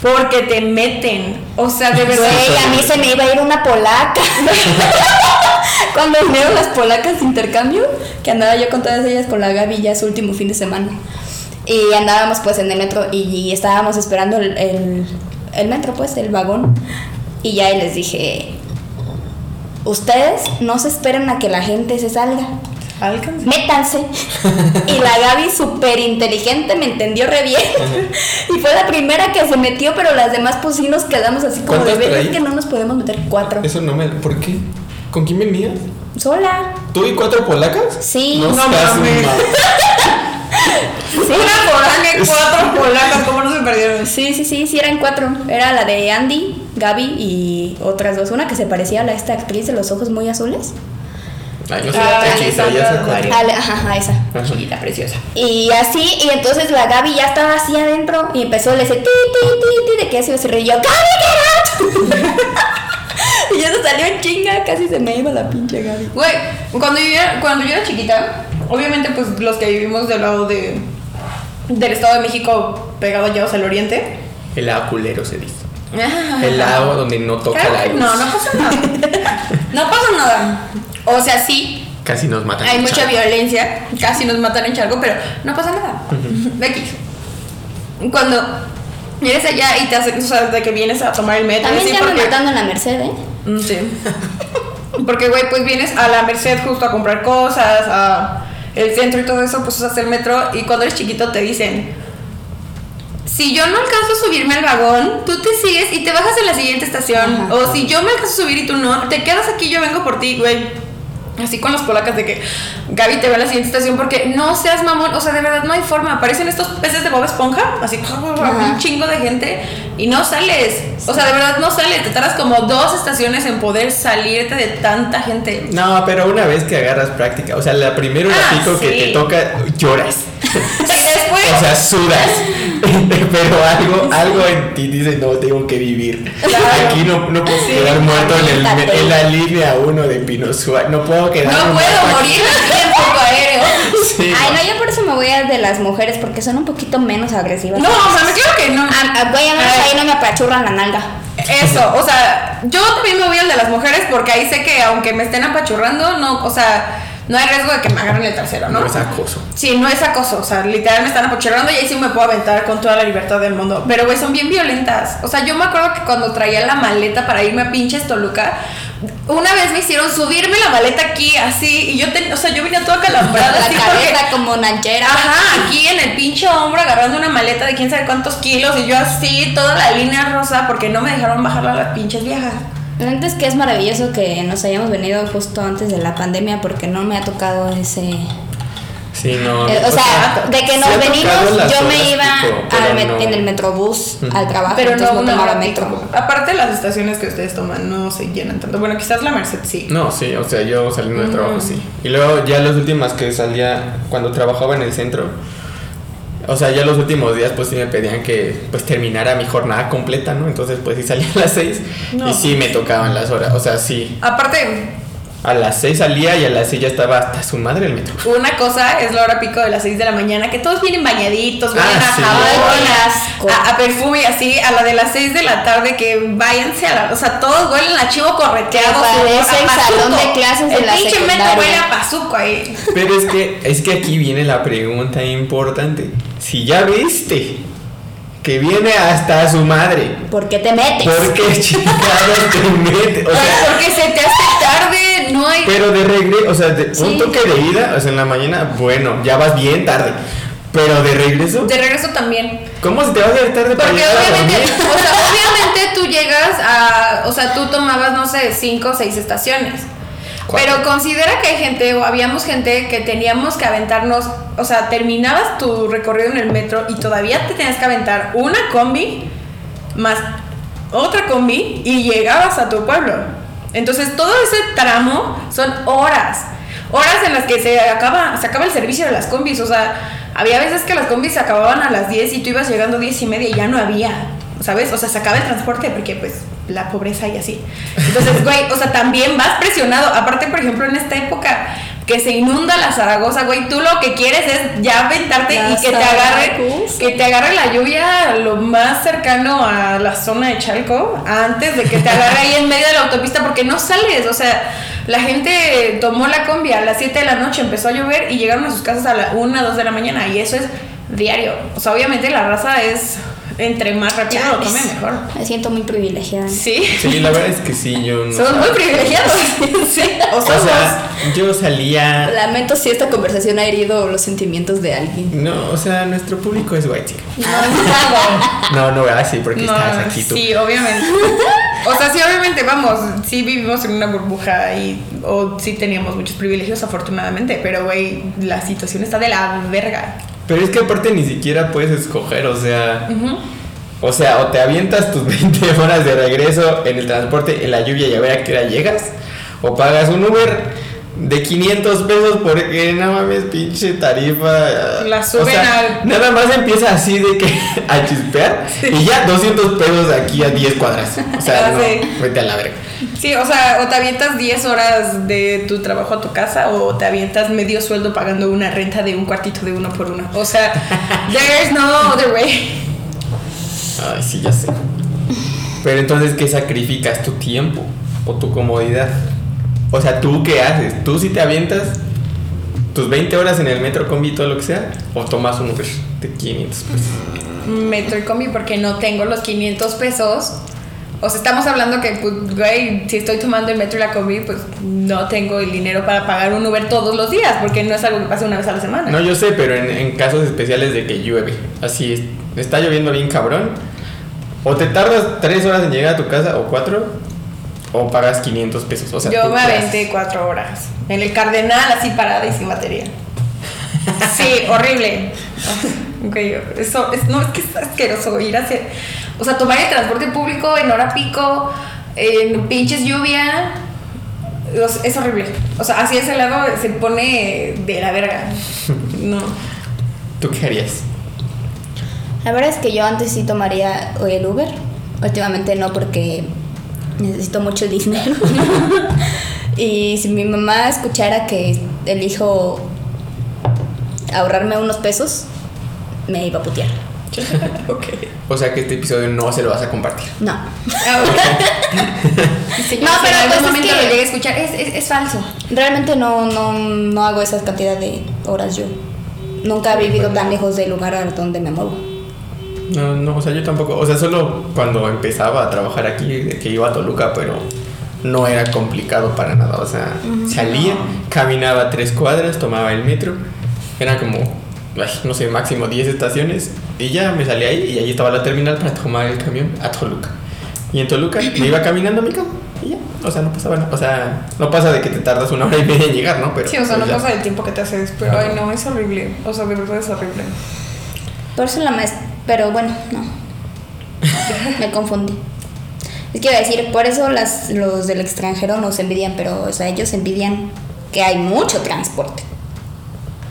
porque te meten. O sea, de verdad. Güey, a mí se me iba a ir una polaca. Cuando vinieron las polacas de intercambio, que andaba yo con todas ellas con la Gaby ya su último fin de semana. Y andábamos pues en el metro y, y estábamos esperando el, el, el metro, pues, el vagón. Y ya les dije, ustedes no se esperen a que la gente se salga. Alcanza. métanse. Y la Gaby, súper inteligente, me entendió re bien. Y fue la primera que se metió, pero las demás, pues sí nos quedamos así como de ¿Cuántas ver, que no nos podemos meter cuatro. Eso no me. ¿Por qué? ¿Con quién venías? Sola. ¿Tú y cuatro polacas? Sí. No, No mames. Una foránea cuatro polacas, ¿cómo no se perdieron? Sí, sí, sí, sí, eran cuatro. Era la de Andy, Gaby y otras dos. Una que se parecía a la, esta actriz de los ojos muy azules. Ay, no sé, Ah, la chiquita, ya. Ale- ajá, esa. Ajá. Chiquita, preciosa. Y así, y entonces la Gaby ya estaba así adentro y empezó a decir ti, ti, ti, ti, de que se yo, ¡Gaby, get out! y ya se salió en chinga, casi se me iba la pinche Gaby. Güey, cuando yo, era, cuando yo era chiquita, obviamente, pues los que vivimos del lado de, del Estado de México, pegado ya al oriente. El lado culero se dice. El lado donde no toca Claro la luz. no, no pasa nada. No pasa nada. O sea, sí, Casi nos matan. hay en mucha violencia, casi nos matan en Charco, pero no pasa nada. X. Cuando eres allá y te hacen, o sea, de que vienes a tomar el metro, También me porque- matando en la Merced, ¿eh? Mm, Sí. Porque, güey, pues vienes a la Merced justo a comprar cosas, a el centro y todo eso, pues usas el metro y cuando eres chiquito te dicen, si yo no alcanzo a subirme al vagón, tú te sigues y te bajas en la siguiente estación. Ajá. O si yo me alcanzo a subir y tú no, te quedas aquí, yo vengo por ti, güey. Así con las polacas de que Gaby te ve a la siguiente estación porque no seas mamón, o sea, de verdad no hay forma. Aparecen estos peces de Bob Esponja, así un chingo de gente y no sales. O sea, de verdad no sales. Te tardas como dos estaciones en poder salirte de tanta gente. No, pero una vez que agarras práctica, o sea, la primera hora Ah, pico que te toca, lloras. Después o sea, sudas. Pero algo, algo en ti dice, no, tengo que vivir. Claro. Aquí no, no puedo Sí. quedar muerto en, el- en la línea 1 de Pino Suárez. No puedo quedar No puedo morir en poco aéreo. Sí, Ay, no, yo por eso me voy a de las mujeres porque son un poquito menos agresivas. No, o sea, me claro que no. Ah, ah, güey, a Ay. ahí no me apachurran la nalga. Eso, o sea, yo también me voy al de las mujeres porque ahí sé que aunque me estén apachurrando, no, o sea, no hay riesgo de que me agarren el trasero, ¿no? No es acoso. Sí, no es acoso, o sea, literal me están apachurrando y ahí sí me puedo aventar con toda la libertad del mundo. Pero, güey, son bien violentas. O sea, yo me acuerdo que cuando traía la maleta para irme a pinches Toluca, una vez me hicieron subirme la maleta aquí, así, y yo, ten- o sea, yo venía toda calambrada, La así, cabeza porque- como nanchera. Ajá, aquí en el pinche hombro agarrando una maleta de quién sabe cuántos kilos y yo así, toda la línea rosa porque no me dejaron bajarla a las pinches viejas. La neta es que es maravilloso que nos hayamos venido justo antes de la pandemia porque no me ha tocado ese... Sí, no. eh, o sea, de que nos venimos, yo me iba pico, met- no. en el metrobús al trabajo, Pero entonces no no, tomaba metro. pico. Aparte las estaciones que ustedes toman no se llenan tanto. Bueno, quizás la Merced sí. No, sí, o sea, yo saliendo del trabajo sí. Y luego ya las últimas que salía cuando trabajaba en el centro, o sea, ya los últimos días pues sí me pedían que pues terminara mi jornada completa, ¿no? Entonces pues sí salía a las 6 No. y sí me tocaban las horas, o sea, sí. Aparte, A las 6 salía y a las 6 ya estaba hasta su madre el metro. una cosa es la hora pico de las 6 de la mañana, que todos vienen bañaditos, vienen Ah, a sí. jabón, a, a perfume y así, a la de las 6 de la tarde que váyanse a la, o sea, todos huelen a chivo correteado, parece sudor, a el salón de clases de el la pinche metro huele a pazuco ahí. Pero es que es que aquí viene la pregunta importante. Si ya viste que viene hasta su madre, ¿Por qué te metes? ¿por qué chingados te metes? O sea, porque se te hace tarde, no hay Pero de regreso, o sea, de Sí. un toque de ida, o sea, en la mañana, bueno, ya vas bien tarde. Pero de regreso, de regreso también. ¿cómo se te va a hacer tarde Porque obviamente, o sea, obviamente tú llegas a, o sea, tú tomabas, no sé, cinco o seis estaciones. Pero considera que hay gente, o habíamos gente que teníamos que aventarnos, o sea, terminabas tu recorrido en el metro y todavía te tenías que aventar una combi más otra combi y llegabas a tu pueblo. Entonces todo ese tramo son horas. Horas en las que se acaba, se acaba el servicio de las combis. O sea, había veces que las combis se acababan a las 10 y tú ibas llegando 10 y media y ya no había. ¿Sabes? O sea, se acaba el transporte porque pues la pobreza y así. Entonces, güey, o sea, también vas presionado. Aparte, por ejemplo, en esta época que se inunda la Zaragoza, güey, tú lo que quieres es ya aventarte La y que te agarre que te agarre la lluvia lo más cercano a la zona de Chalco antes de que te agarre ahí en medio de la autopista porque no sales, o sea, la gente tomó la combi a las 7 de la noche, empezó a llover y llegaron a sus casas a la 1, 2 de la mañana y eso es diario. O sea, obviamente la raza es entre más rápido lo tome mejor. Me siento muy privilegiada. Sí. Sí, la verdad es que sí, yo no. Somos muy privilegiados. sí. O O sea, yo salía. Lamento si esta conversación ha herido los sentimientos de alguien. No, o sea, nuestro público es white. No, No, no, ¿verdad? Sí, porque No, estás aquí tú. Sí, obviamente. O sea, sí, obviamente, vamos, sí vivimos en una burbuja y o sí teníamos muchos privilegios, afortunadamente, pero, güey, la situación está de la verga. Pero es que aparte ni siquiera puedes escoger, o sea. O sea, o te avientas tus 20 horas de regreso en el transporte, en la lluvia y a ver a qué hora llegas, o pagas un Uber de 500 pesos porque no mames, pinche tarifa. La o suben sea, al- Nada más empieza así de que a chispear y ya 200 pesos aquí a 10 cuadras. O sea, no, vete a la verga. Sí, o sea, o te avientas 10 horas de tu trabajo a tu casa o te avientas medio sueldo pagando una renta de un cuartito de uno por uno. O sea, there's no other way. Ay, sí, ya sé. Pero entonces, ¿qué sacrificas? ¿Tu tiempo o tu comodidad? O sea, ¿tú qué haces? ¿Tú si te avientas tus 20 horas en el metro, combi, todo lo que sea? ¿O tomas un Uber de 500 pesos? metro y combi porque no tengo los 500 pesos. O sea, estamos hablando que, pues, güey, si estoy tomando el metro y la combi, pues no tengo el dinero para pagar un Uber todos los días, porque no es algo que pase una vez a la semana. No, yo sé, pero en, en casos especiales de que llueve, así es, está lloviendo bien cabrón, o te tardas 3 horas en llegar a tu casa, o 4, o pagas 500 pesos. O sea, Yo ¿tú me aventé cuatro horas. En el Cardenal, así parada y sin batería. Sí, horrible. Ok, eso, es, no, es que es asqueroso ir hacia. O sea, tomar el transporte público en hora pico, en pinches lluvia. es- horrible. O sea, así ese lado se pone de la verga. No. ¿Tú qué harías? La verdad es que yo antes sí tomaría el Uber. Últimamente no porque necesito mucho dinero. y si mi mamá escuchara que elijo ahorrarme unos pesos, me iba a putear. ok. O sea que este episodio no se lo vas a compartir. No. Señor, No, pero en pues algún es momento que- lo llegue a escuchar. Es, es, es falso. Realmente no, no, no hago esa cantidad de horas yo. Nunca he vivido tan lejos del lugar donde me muevo. No, no, o sea, yo tampoco. O sea, solo cuando empezaba a trabajar aquí, que iba a Toluca, pero no era complicado para nada. O sea, salía, caminaba tres cuadras, tomaba el metro. Era como, ay, no sé, máximo 10 estaciones. Y ya me salía ahí y ahí estaba la terminal para tomar el camión a Toluca. Y en Toluca me iba caminando a mi casa. Y ya, o sea, no pasaba nada. O sea, no pasa de que te tardas una hora y media en llegar, ¿no? Pero, Sí, o sea, pues, no ya. pasa el tiempo que te haces, pero ay, no, es horrible. O sea, de verdad es horrible. Por eso la maestra. Pero bueno, no. Me confundí. Es que iba a decir, por eso las, los del extranjero nos envidian, pero o sea, ellos envidian que hay mucho transporte.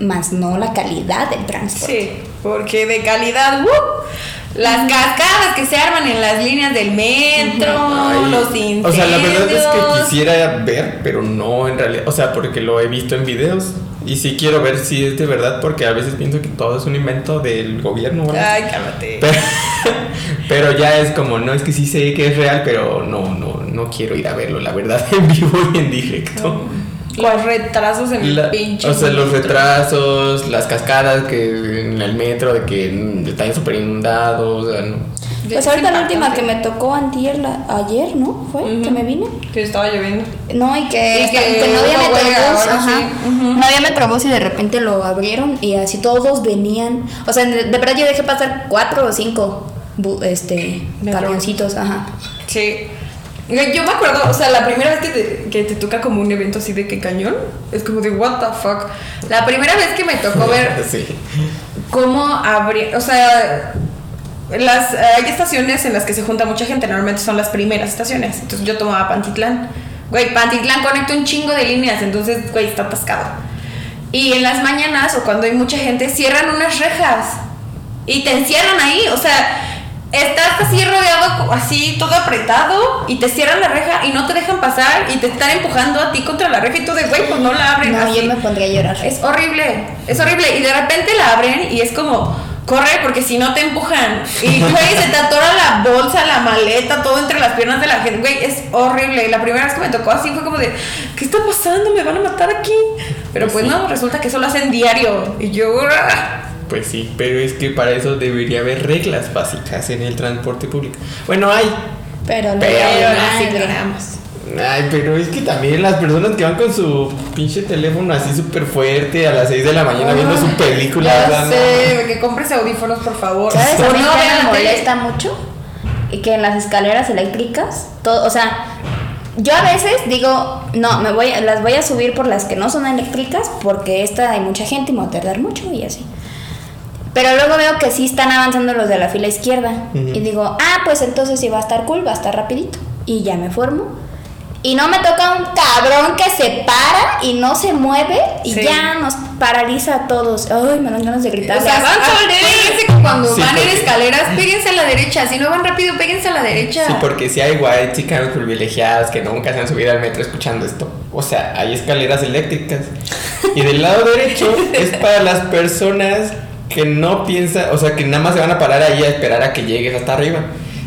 Más no la calidad del transporte. Sí, porque de calidad, ¡uh! las cascadas que se arman en las líneas del metro, Ay, los incendios. O sea, la verdad es que quisiera ver, pero no en realidad. O sea, porque lo he visto en videos. Y sí quiero ver si es de verdad, porque a veces pienso que todo es un invento del gobierno. ¿no? Ay, cálmate. Pero, pero ya es como, no, es que sí sé que es real, pero no, no, no quiero ir a verlo, la verdad, en vivo y en directo. Los retrasos en La- el pinche. o sea, los metro. retrasos, las cascadas que en el metro, de que están súper inundados. o sea, no. Pues Es ahorita la última que me tocó antier, la- ayer, ¿no? Fue Ujú. que me vine. Que estaba lloviendo. No, y que, Y que que no había metrobús. Ajá. sí. Ujú. No había metrobús y de repente lo abrieron y así todos venían. O sea, de, de verdad yo dejé pasar cuatro o cinco este, Metrobús. camioncitos. Ajá. Sí. Yo me acuerdo, o sea, la primera vez que te, que te toca como un evento así de que cañón, es como de what the fuck. La primera vez que me tocó ver Sí. cómo abrir, o sea, las hay estaciones en las que se junta mucha gente, normalmente son las primeras estaciones. Entonces yo tomaba Pantitlán. Güey, Pantitlán conecta un chingo de líneas, entonces, güey, está atascado. Y en las mañanas o cuando hay mucha gente, cierran unas rejas y te encierran ahí, o sea, estás así rodeado, así todo apretado y te cierran la reja y no te dejan pasar y te están empujando a ti contra la reja y tú de, güey, pues no la abren. No, así. yo me pondría a llorar. Es horrible, es horrible. Y de repente la abren y es como, corre porque si no te empujan. Y güey, se te atora la bolsa, la maleta, todo entre las piernas de la gente. Güey, es horrible. Y la primera vez que me tocó así fue como de, ¿qué está pasando? Me van a matar aquí. Pero pues no, resulta que eso lo hacen diario. Y yo, ¡ah! Pues sí, pero es que para eso debería haber reglas básicas en el transporte público. Bueno, hay. Pero lo Pero Ay, pero es que también las personas que van con su pinche teléfono así súper fuerte a las 6 de la mañana viendo su película. Ya no. sé, que compres audífonos, por favor. ¿Sabes? A mí no que me molesta mucho y que en las escaleras eléctricas, todo, o sea, yo a veces digo, no, me voy, las voy a subir por las que no son eléctricas porque esta hay mucha gente y me va a tardar mucho y así. Pero luego veo que sí están avanzando los de la fila izquierda Ujú. y digo, ah, pues entonces sí va a estar cool, va a estar rapidito y ya me formo. Y no me toca un cabrón que se para y no se mueve y Sí. ya nos paraliza a todos. Ay, me dan ganas de gritar. O sea, van Ah, acuérdense que cuando Sí, van en porque- escaleras, péguense a la derecha. Si no van rápido, péguense a la derecha. Sí, porque si hay white chicas privilegiadas que nunca se han subido al metro escuchando esto. O sea, hay escaleras eléctricas. Y del lado derecho es para las personas que no piensan, o sea, que nada más se van a parar ahí a esperar a que llegues hasta arriba.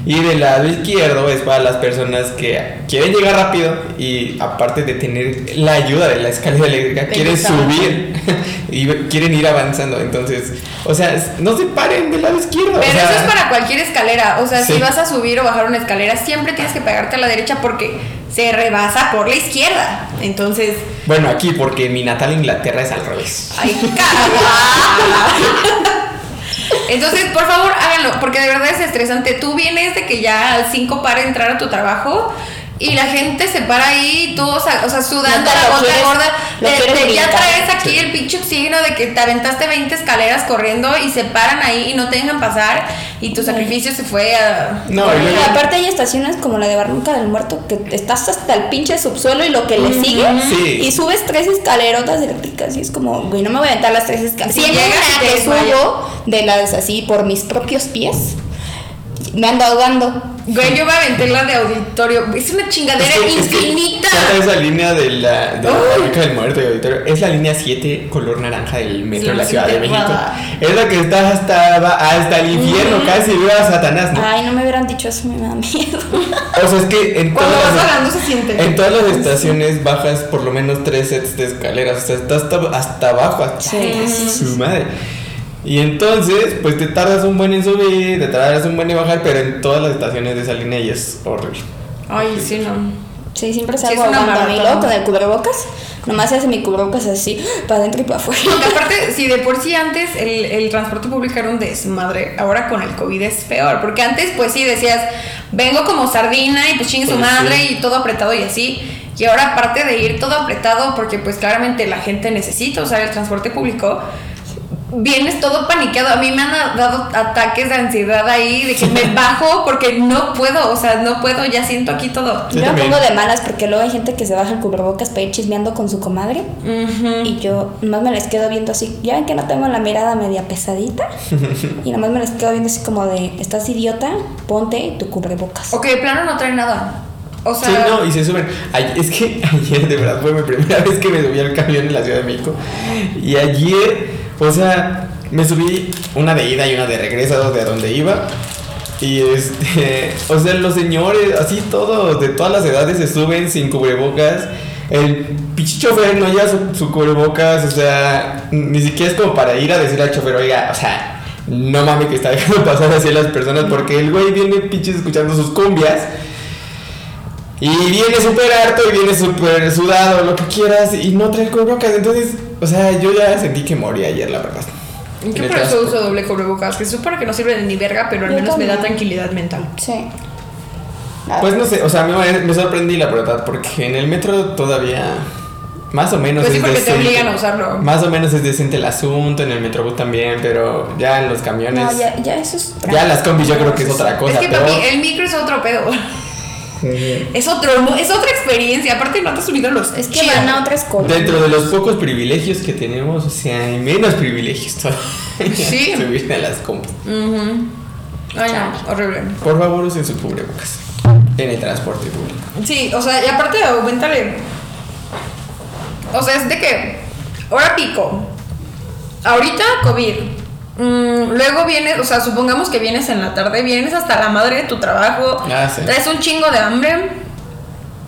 Y del lado izquierdo es para las personas que quieren llegar rápido y aparte de tener la ayuda de la escalera eléctrica, quieren subir y quieren ir avanzando. Entonces, o sea, no se paren del lado izquierdo. Pero o sea, eso es para cualquier escalera. O sea, Sí. si vas a subir o bajar una escalera, siempre tienes que pegarte a la derecha porque se rebasa por la izquierda. Entonces, Bueno, aquí, porque mi natal Inglaterra es al revés. ¡ay, cagada! Entonces, por favor, háganlo, porque de verdad es estresante. Tú vienes de que ya al 5 para entrar a tu trabajo Y la gente se para ahí, todos, o sea, sudando la gota quieres- gorda. quieres te- ya traes aquí el pinche oxígeno de que te aventaste 20 escaleras corriendo y se paran ahí y no te dejan pasar. Y tu sacrificio se fue a. No, luego- aparte hay estaciones como la de Barranca del Muerto que estás hasta el pinche subsuelo y lo que le sigue Sí. y subes tres escalerotas eléctricas y es como, güey, no me voy a aventar las tres escaleras. Si Si llegas una y te que subo de las así por mis propios pies, me ando ahogando. Güey, yo me aventé la de auditorio. Es una chingadera Es que- es que infinita. toda esa línea de la, de del Muerto y Auditorio es la línea 7 color naranja del metro de la Ciudad de México. Es la que está hasta, hasta el infierno, casi veo a Satanás, ¿no? Ay, no me hubieran dicho eso, me da miedo. O sea, es que en Cuando todas vas las, hablando se siente. en todas las estaciones bajas por lo menos tres sets de escaleras. O sea, está hasta, hasta abajo, hasta Sí. su madre. Y entonces, pues te tardas un buen en subir, te tardas un buen en bajar, pero en todas las estaciones de esa línea y es horrible. Ay, sí, no. Sí, siempre Sí, salgo maratón. luego con el cubrebocas, nomás se hace mi cubrebocas así, para adentro y para afuera. Porque aparte, si de por sí antes el, el transporte público era un desmadre, ahora con el COVID es peor. Porque antes, pues sí, decías, vengo como sardina y pues chingue su Pues madre sí. y todo apretado y así. Y ahora, aparte de ir todo apretado, porque pues claramente la gente necesita usar el transporte público, vienes todo paniqueado. A mí me han dado ataques de ansiedad ahí, de que me bajo porque no puedo, o sea, no puedo, ya siento aquí todo. Yo Yo me pongo de malas porque luego hay gente que se baja el cubrebocas para ir chismeando con su comadre. Y yo nomás me les quedo viendo así. Ya ven que no tengo la mirada media pesadita. y nomás me les quedo viendo así como de: ¿Estás idiota? Ponte tu cubrebocas. Ok, de plano no trae nada. O sea, Sí, no, y se suben. Ay- es que ayer de verdad fue mi primera vez que me subí al camión en la Ciudad de México. Y ayer, o sea, me subí una de ida y una de regreso de donde iba. Y este, o sea, los señores, así todos, de todas las edades se suben sin cubrebocas. El pinche chofer no lleva su, su cubrebocas, o sea, ni siquiera es como para ir a decirle al chofer, oiga, o sea, no mames que está dejando pasar así a las personas porque el güey viene pinches escuchando sus cumbias. Y viene súper harto y viene súper sudado, lo que quieras, y no trae cubrebocas. Entonces, o sea, yo ya sentí que morí ayer, la verdad. En Yo por eso uso doble cubrebocas, que supone que no sirve de ni verga, pero al Yo menos me da también. tranquilidad mental. Sí. Pues no sé, o sea, me, me sorprendí la verdad, porque en el metro todavía más o menos Pues sí, es porque te decente. obligan a usarlo. Más o menos es decente el asunto, en el metrobús también, pero ya en los camiones. No, ya, ya eso es. ya las combis yo creo que es otra cosa. es que peor. papi, el micro es otro pedo. Es otro, es otra experiencia. Aparte no te has subido los. Es que chido. van a otras cosas. Dentro de los pocos privilegios que tenemos, o sea, hay menos privilegios todavía. Sí. Subirte a las combis. Ujú. Ay, no, horrible. Por favor, usen su cubrebocas en el transporte público. Sí, o sea, y aparte aumentale. O sea, es de que. Hora pico. Ahorita COVID. Mm, luego vienes, o sea, supongamos que vienes en la tarde, vienes hasta la madre de tu trabajo, Ah, sí. traes un chingo de hambre.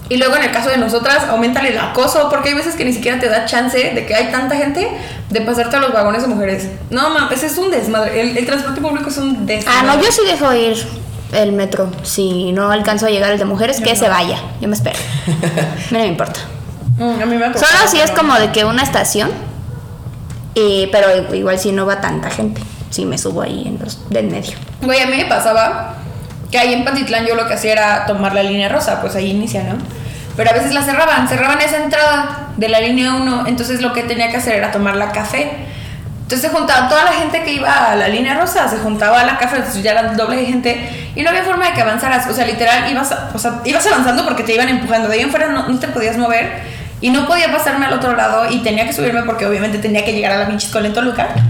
Y luego en el caso de nosotras, aumentale el acoso, porque hay veces que ni siquiera te da chance de que hay tanta gente de pasarte a los vagones de mujeres. No mames, es un desmadre. El, el transporte público es un desmadre. Ah, no, yo sí dejo ir el metro. Si no alcanzo a llegar el de mujeres, que se vaya. Yo me espero. A mí no me importa. Mm, a mí me ha Solo si es como de que una estación. Eh, pero igual si no va tanta gente. Si me subo ahí en los del medio. Güey, a mí me pasaba que ahí en Pantitlán yo lo que hacía era tomar la línea rosa, pues ahí inicia, ¿no? Pero a veces la cerraban, cerraban esa entrada de la línea 1, entonces lo que tenía que hacer era tomar la café. Entonces se juntaba toda la gente que iba a la línea rosa, se juntaba a la café, entonces ya era doble de gente y no había forma de que avanzaras, o sea, literal ibas, o sea, ibas avanzando porque te iban empujando, de ahí en fuera no, no te podías mover y no podía pasarme al otro lado y tenía que subirme porque obviamente tenía que llegar a la pinche escuela en Toluca.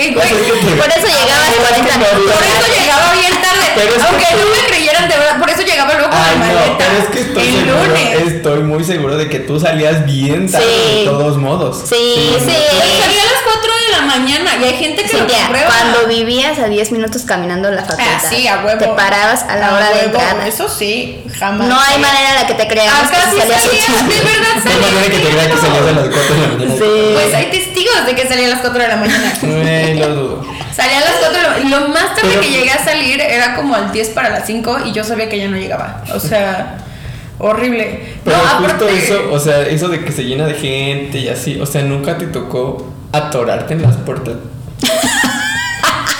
Y, güey, Por eso llegabas 40 no, minutos. por eso llegaba bien tarde. Aunque no me creyeran de verdad, por eso llegaba luego con la no, maleta. pero es que estoy el seguro, lunes. estoy muy seguro de que tú salías bien tarde Sí. de todos modos. Sí, sí. Güey, salí a las 4 de la mañana y hay gente que lo Cintia, comprueba. cuando vivías a 10 minutos caminando en la facultad, Ah, sí, a huevo. te parabas a la hora de huevo, entrada. Eso sí, jamás. No hay manera en la que te creamos Acá que sí salías de verdad No hay manera que te crean que salías a las 4 de la mañana. Sí. Pues hay testigos de que salía a las 4 de la mañana. Güey, lo dudo. Salía a las 4 de la mañana. Lo más tarde Pero- que llegué a salir era como al 10 para las 5 y yo sabía que ya no llegaba. O sea, horrible. Pero no, justo aparte. eso, o sea, eso de que se llena de gente y así, o sea, nunca te tocó atorarte en las puertas.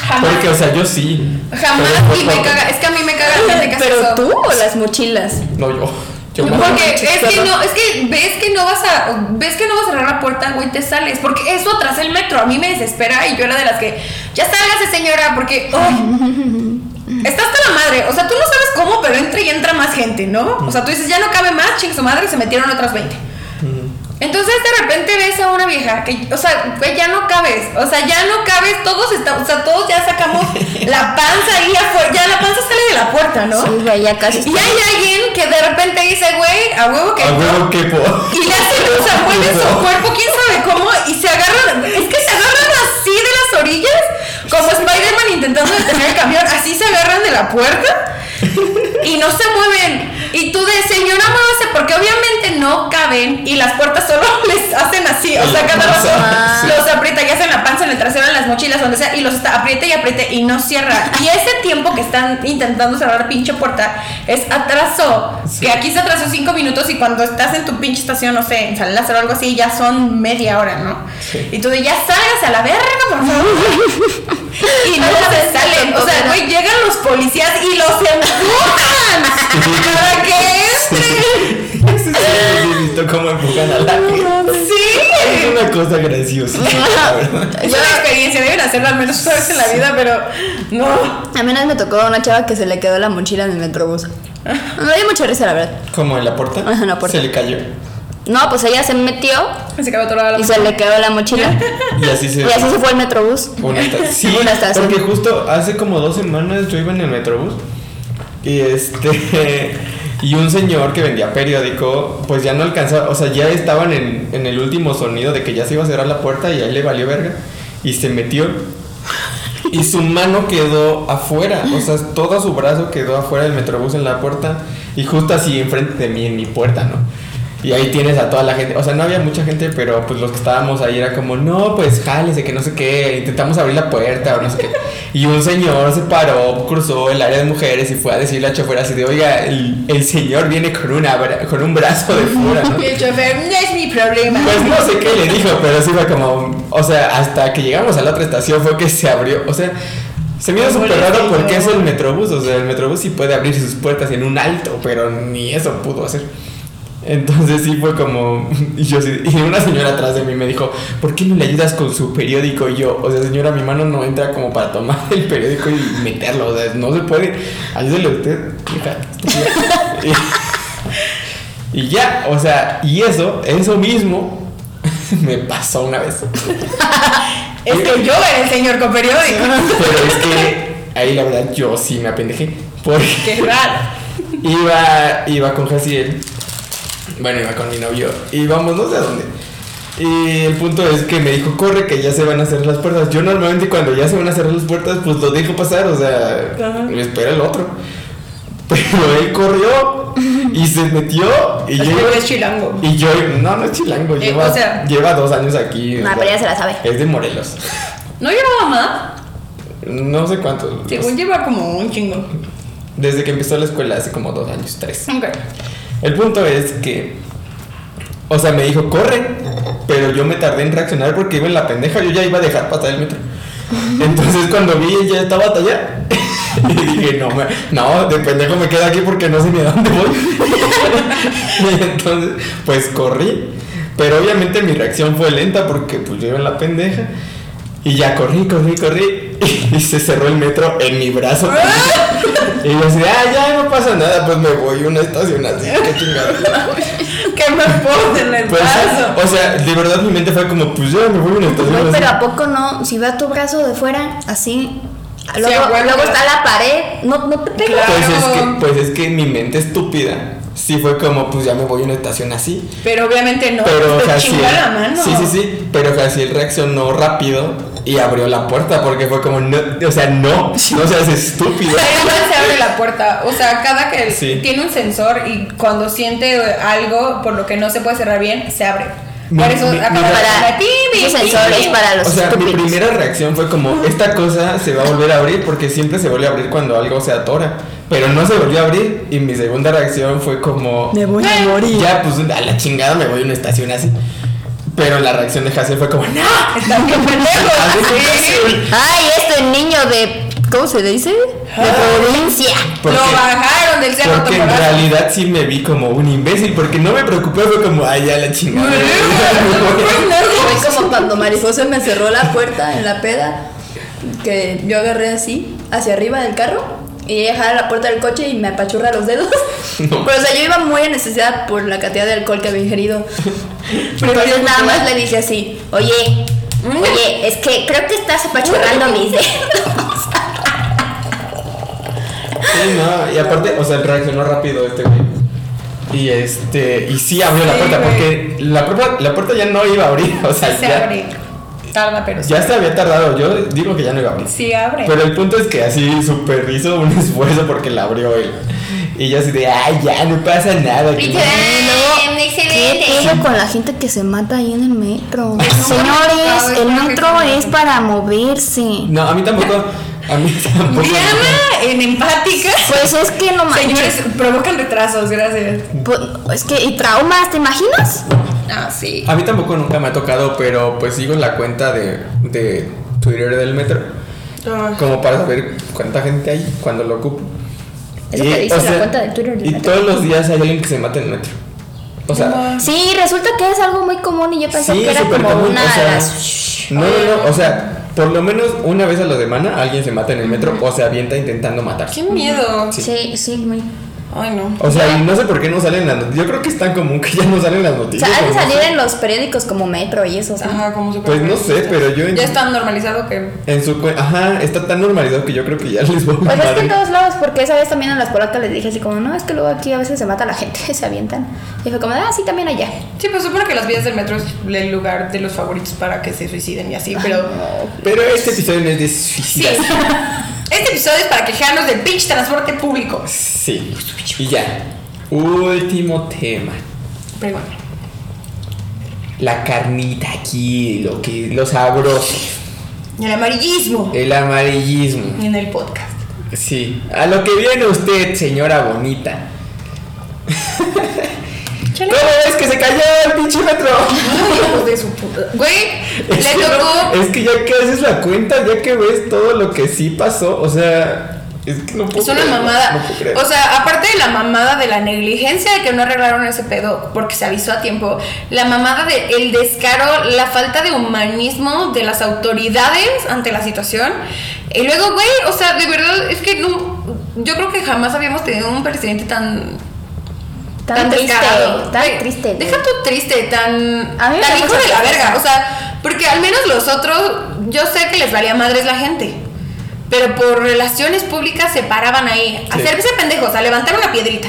jamás. Porque, o sea, yo sí. Jamás y me caga, es que a mí me caga, gente que hace ¿Pero eso. tú o las mochilas? No, yo. Yo Porque es que no, es que ves que no vas a, ves que no vas a cerrar la puerta, güey, te sales. Porque eso tras el metro a mí me desespera y yo era de las que, ya sálgase señora, porque, ay, está hasta la madre. O sea, tú no sabes cómo, pero entra y entra más gente, ¿no? O sea, tú dices, ya no cabe más, ching su madre, y se metieron otras 20. Entonces de repente ves a una vieja que, o sea, güey, ya no cabes, o sea, ya no cabes, todos estamos, o sea, todos ya sacamos la panza ahí afuera, ya la panza sale de la puerta, ¿no? Sí, güey, ya casi. Y hay alguien que de repente dice, güey, a huevo que A huevo que po- Y le hacen, o sea, mueven su cuerpo, quién sabe cómo, y se agarran, es que se agarran así de las orillas, como Spider-Man intentando detener el camión, así se agarran de la puerta y no se mueven. Y tú de señora, muévase, porque obviamente no caben y las puertas solo les hacen así, o sea, cada rato Ah. los aprieta, ya sea en la panza, en el trasero, en las mochilas, donde sea, y los está, aprieta y apriete y no cierra. Y ese tiempo que están intentando cerrar pinche puerta es atraso. Sí. Que aquí se atrasó cinco minutos y cuando estás en tu pinche estación, no sé, en San Lázaro o algo así, ya son media hora, ¿no? Sí. Y tú de ya salgas a la verga, por favor. y no se salen. O sea, güey, llegan los policías y los empujan para que entren. Sí, sí, sí, he visto cómo empujan a la gente. Sí. Es una cosa graciosa. Es una experiencia, deben hacerlo al menos una vez en la vida, pero no. A mí una vez me tocó una chava que se le quedó la mochila en el metrobús. Me dio mucha risa, la verdad. Como en la puerta. Ajá, en la puerta. Se le cayó. No, pues ella se metió Se la y se le quedó la mochila. Y así se. Y así se fue el metrobús. Una estación. Sí, Una porque justo hace como dos semanas yo iba en el metrobús y este y un señor que vendía periódico pues ya no alcanzaba, o sea, ya estaban en, en el último sonido de que ya se iba a cerrar la puerta y a él le valió verga y se metió y su mano quedó afuera, o sea, todo su brazo quedó afuera del metrobús en la puerta y justo así enfrente de mí en mi puerta, ¿no? Y ahí tienes a toda la gente, o sea, no había mucha gente, pero pues los que estábamos ahí era como, no, pues jálese, que no sé qué, intentamos abrir la puerta o no sé qué. Y un señor se paró, cruzó el área de mujeres y fue a decirle al chofer así de, oiga, el, el señor viene con, una, con un brazo de fuera, ¿no? Y el chofer, no es mi problema. Pues no sé qué le dijo, pero sí fue como, o sea, hasta que llegamos a la otra estación fue que se abrió, o sea, se me hizo súper raro porque es el metrobús, o sea, el metrobús sí puede abrir sus puertas en un alto, pero ni eso pudo hacer. Entonces sí fue como, y yo y una señora atrás de mí me dijo, ¿por qué no le ayudas con su periódico? Y yo, o sea, señora, mi mano no entra como para tomar el periódico y meterlo, o sea, no se puede, ayúdele usted, hija, estúpida". Y- Y ya, o sea, y eso, eso mismo me pasó una vez. Es que yo era el señor con periódico. Pero es que ahí la verdad yo sí me apendejé. Porque Qué raro. iba, iba con Jaciel. Bueno, iba con mi novio. Íbamos no sé a dónde. Y el punto es que me dijo, corre que ya se van a cerrar las puertas. Yo normalmente cuando ya se van a cerrar las puertas, pues lo dejo pasar, o sea, Ajá. me espera el otro. Pero él corrió y se metió y yo... iba- es chilango. Y yo, no, no es chilango, Eh, lleva, o sea- lleva dos años aquí. No, sea, pero ya se la sabe. Es de Morelos. ¿No llevaba más? No sé cuánto. Según lleva como un chingo. Desde que empezó la escuela hace como dos años, tres. Ok. El punto es que, o sea, me dijo, corre, pero yo me tardé en reaccionar porque iba en la pendeja, yo ya iba a dejar pasar el metro. Entonces cuando vi, ya estaba allá. Y dije, no, me- no, de pendejo me quedo aquí porque no sé ni a dónde voy. Y entonces, pues corrí. Pero obviamente mi reacción fue lenta porque pues yo iba en la pendeja. Y ya corrí, corrí, corrí. Y se cerró el metro en mi brazo. Y yo así, ah, ya no pasa nada, pues me voy a una estación así, qué chingada. ¿Qué me puedo en el Pues, brazo? o sea, de verdad mi mente fue como, pues ya me voy a una estación así. pero ¿a poco no? Si va tu brazo de fuera, así. Luego, luego está la pared. No, no te pega. Claro. Pues es que, pues es que mi mente estúpida sí fue como, pues ya me voy a una estación así. Pero obviamente no. Pero Jaciel, chinga la mano. sí, sí, sí, pero Jaciel reaccionó rápido y abrió la puerta porque fue como, no, o sea, no, no seas estúpido. Se abre la puerta. O sea, cada que Sí. tiene un sensor y cuando siente algo por lo que no se puede cerrar bien, se abre. Mi- Por eso mi- mi- Para pi, sensores para los O sea, mi estúpidos. primera reacción fue como, esta cosa se va a volver a abrir porque siempre se vuelve a abrir cuando algo se atora. Pero no se volvió a abrir y mi segunda reacción fue como, Me voy a morir. ya, pues a la chingada me voy a una estación así. Pero la reacción de Hazel fue como, ¡No! Está bien pendejo. Ay, este niño de. ¿Cómo se dice? De provincia. Porque- Lo bajaron del cerro Porque en realidad sí me vi como un imbécil, porque no me preocupé, fue como, ay, ya la chingada. Fue como cuando Mariposa me cerró la puerta en la peda, que yo agarré así, hacia arriba del carro, y ella jala la puerta del coche y me apachurra los dedos. No. Pero o sea, yo iba muy en necesidad por la cantidad de alcohol que había ingerido. Entonces nada más le dije así, oye, oye, es que creo que estás apachurrando mis dedos. Sí, no, y aparte, o sea, reaccionó rápido este güey. Y este, y sí abrió la puerta, güey. porque la puerta, la puerta ya no iba a abrir, o sea, Se ya, abre. Tarda, pero sí. ya se había tardado. Yo digo que ya no iba a abrir. Sí abre. Pero el punto es que así súper hizo un esfuerzo porque la abrió él. Y yo así de, ay, ya, no pasa nada. que no- ¿Qué pedo con la gente que se mata ahí en el metro? Señores, Señores, el metro es para moverse. No, a mí tampoco, a mí tampoco. Diana, en empática. Pues es que no manches. Señores, provocan retrasos, gracias. Pues, es que, y traumas, ¿te imaginas? Ah, sí. A mí tampoco nunca me ha tocado, pero pues sigo la cuenta de, de Twitter del metro. Ah. Como para saber cuánta gente hay cuando lo ocupo. Eso que dice la cuenta de Twitter del Y metro. todos los días hay alguien que se mata en el metro. O sea, Sí, resulta que es algo muy común y yo pensé sí, que era como común. una o de sea, las. no, no, no. O sea, por lo menos una vez a la semana alguien se mata en el metro o se avienta intentando matarse. Qué miedo. Sí. Sí, sí, muy. Ay, no. O sea, y no sé por qué no salen las noticias. Yo creo que es tan común que ya no salen las O noticias. sea, ha de o no salir sé. en los periódicos como Metro y eso. ¿sí? Ajá, como super Pues no sé, pero yo en- Ya es tan normalizado que. En su ajá, está tan normalizado que yo creo que ya les voy a Pues es que en todos lados, porque esa vez también en las polacas les dije así como, no, es que luego aquí a veces se mata la gente, se avientan. Y fue como, ah, sí, también allá. Sí, pues supone que las vías del metro es el lugar de los favoritos para que se suiciden y así, pero. Pero este episodio no es de Sí. Este episodio es para quejarnos del pinche transporte público. Sí. Y ya. Último tema. Bueno. La carnita aquí, lo que, lo sabroso. El amarillismo El amarillismo. en el podcast. Sí. A lo que viene usted, señora bonita. ¿Cómo es que se cayó el pinche metro? Hijos de su puta. Güey, Es le que, no, tocó. es que ya que haces la cuenta, ya que ves todo lo que sí pasó, o sea, es que no puedo Es una creerlo, mamada. no puedo creer. o sea, aparte de la mamada de la negligencia de que no arreglaron ese pedo porque se avisó a tiempo, la mamada de el descaro, la falta de humanismo de las autoridades ante la situación. Y luego, güey, o sea, de verdad es que no yo creo que jamás habíamos tenido un presidente tan Tan triste, tan triste. Deja tú triste, tan, A mí me tan hijo de la verga. O sea, porque al menos los otros, yo sé que les valía madres la gente. Pero por relaciones públicas se paraban ahí. A Sí. hacerse pendejos, a levantar una piedrita.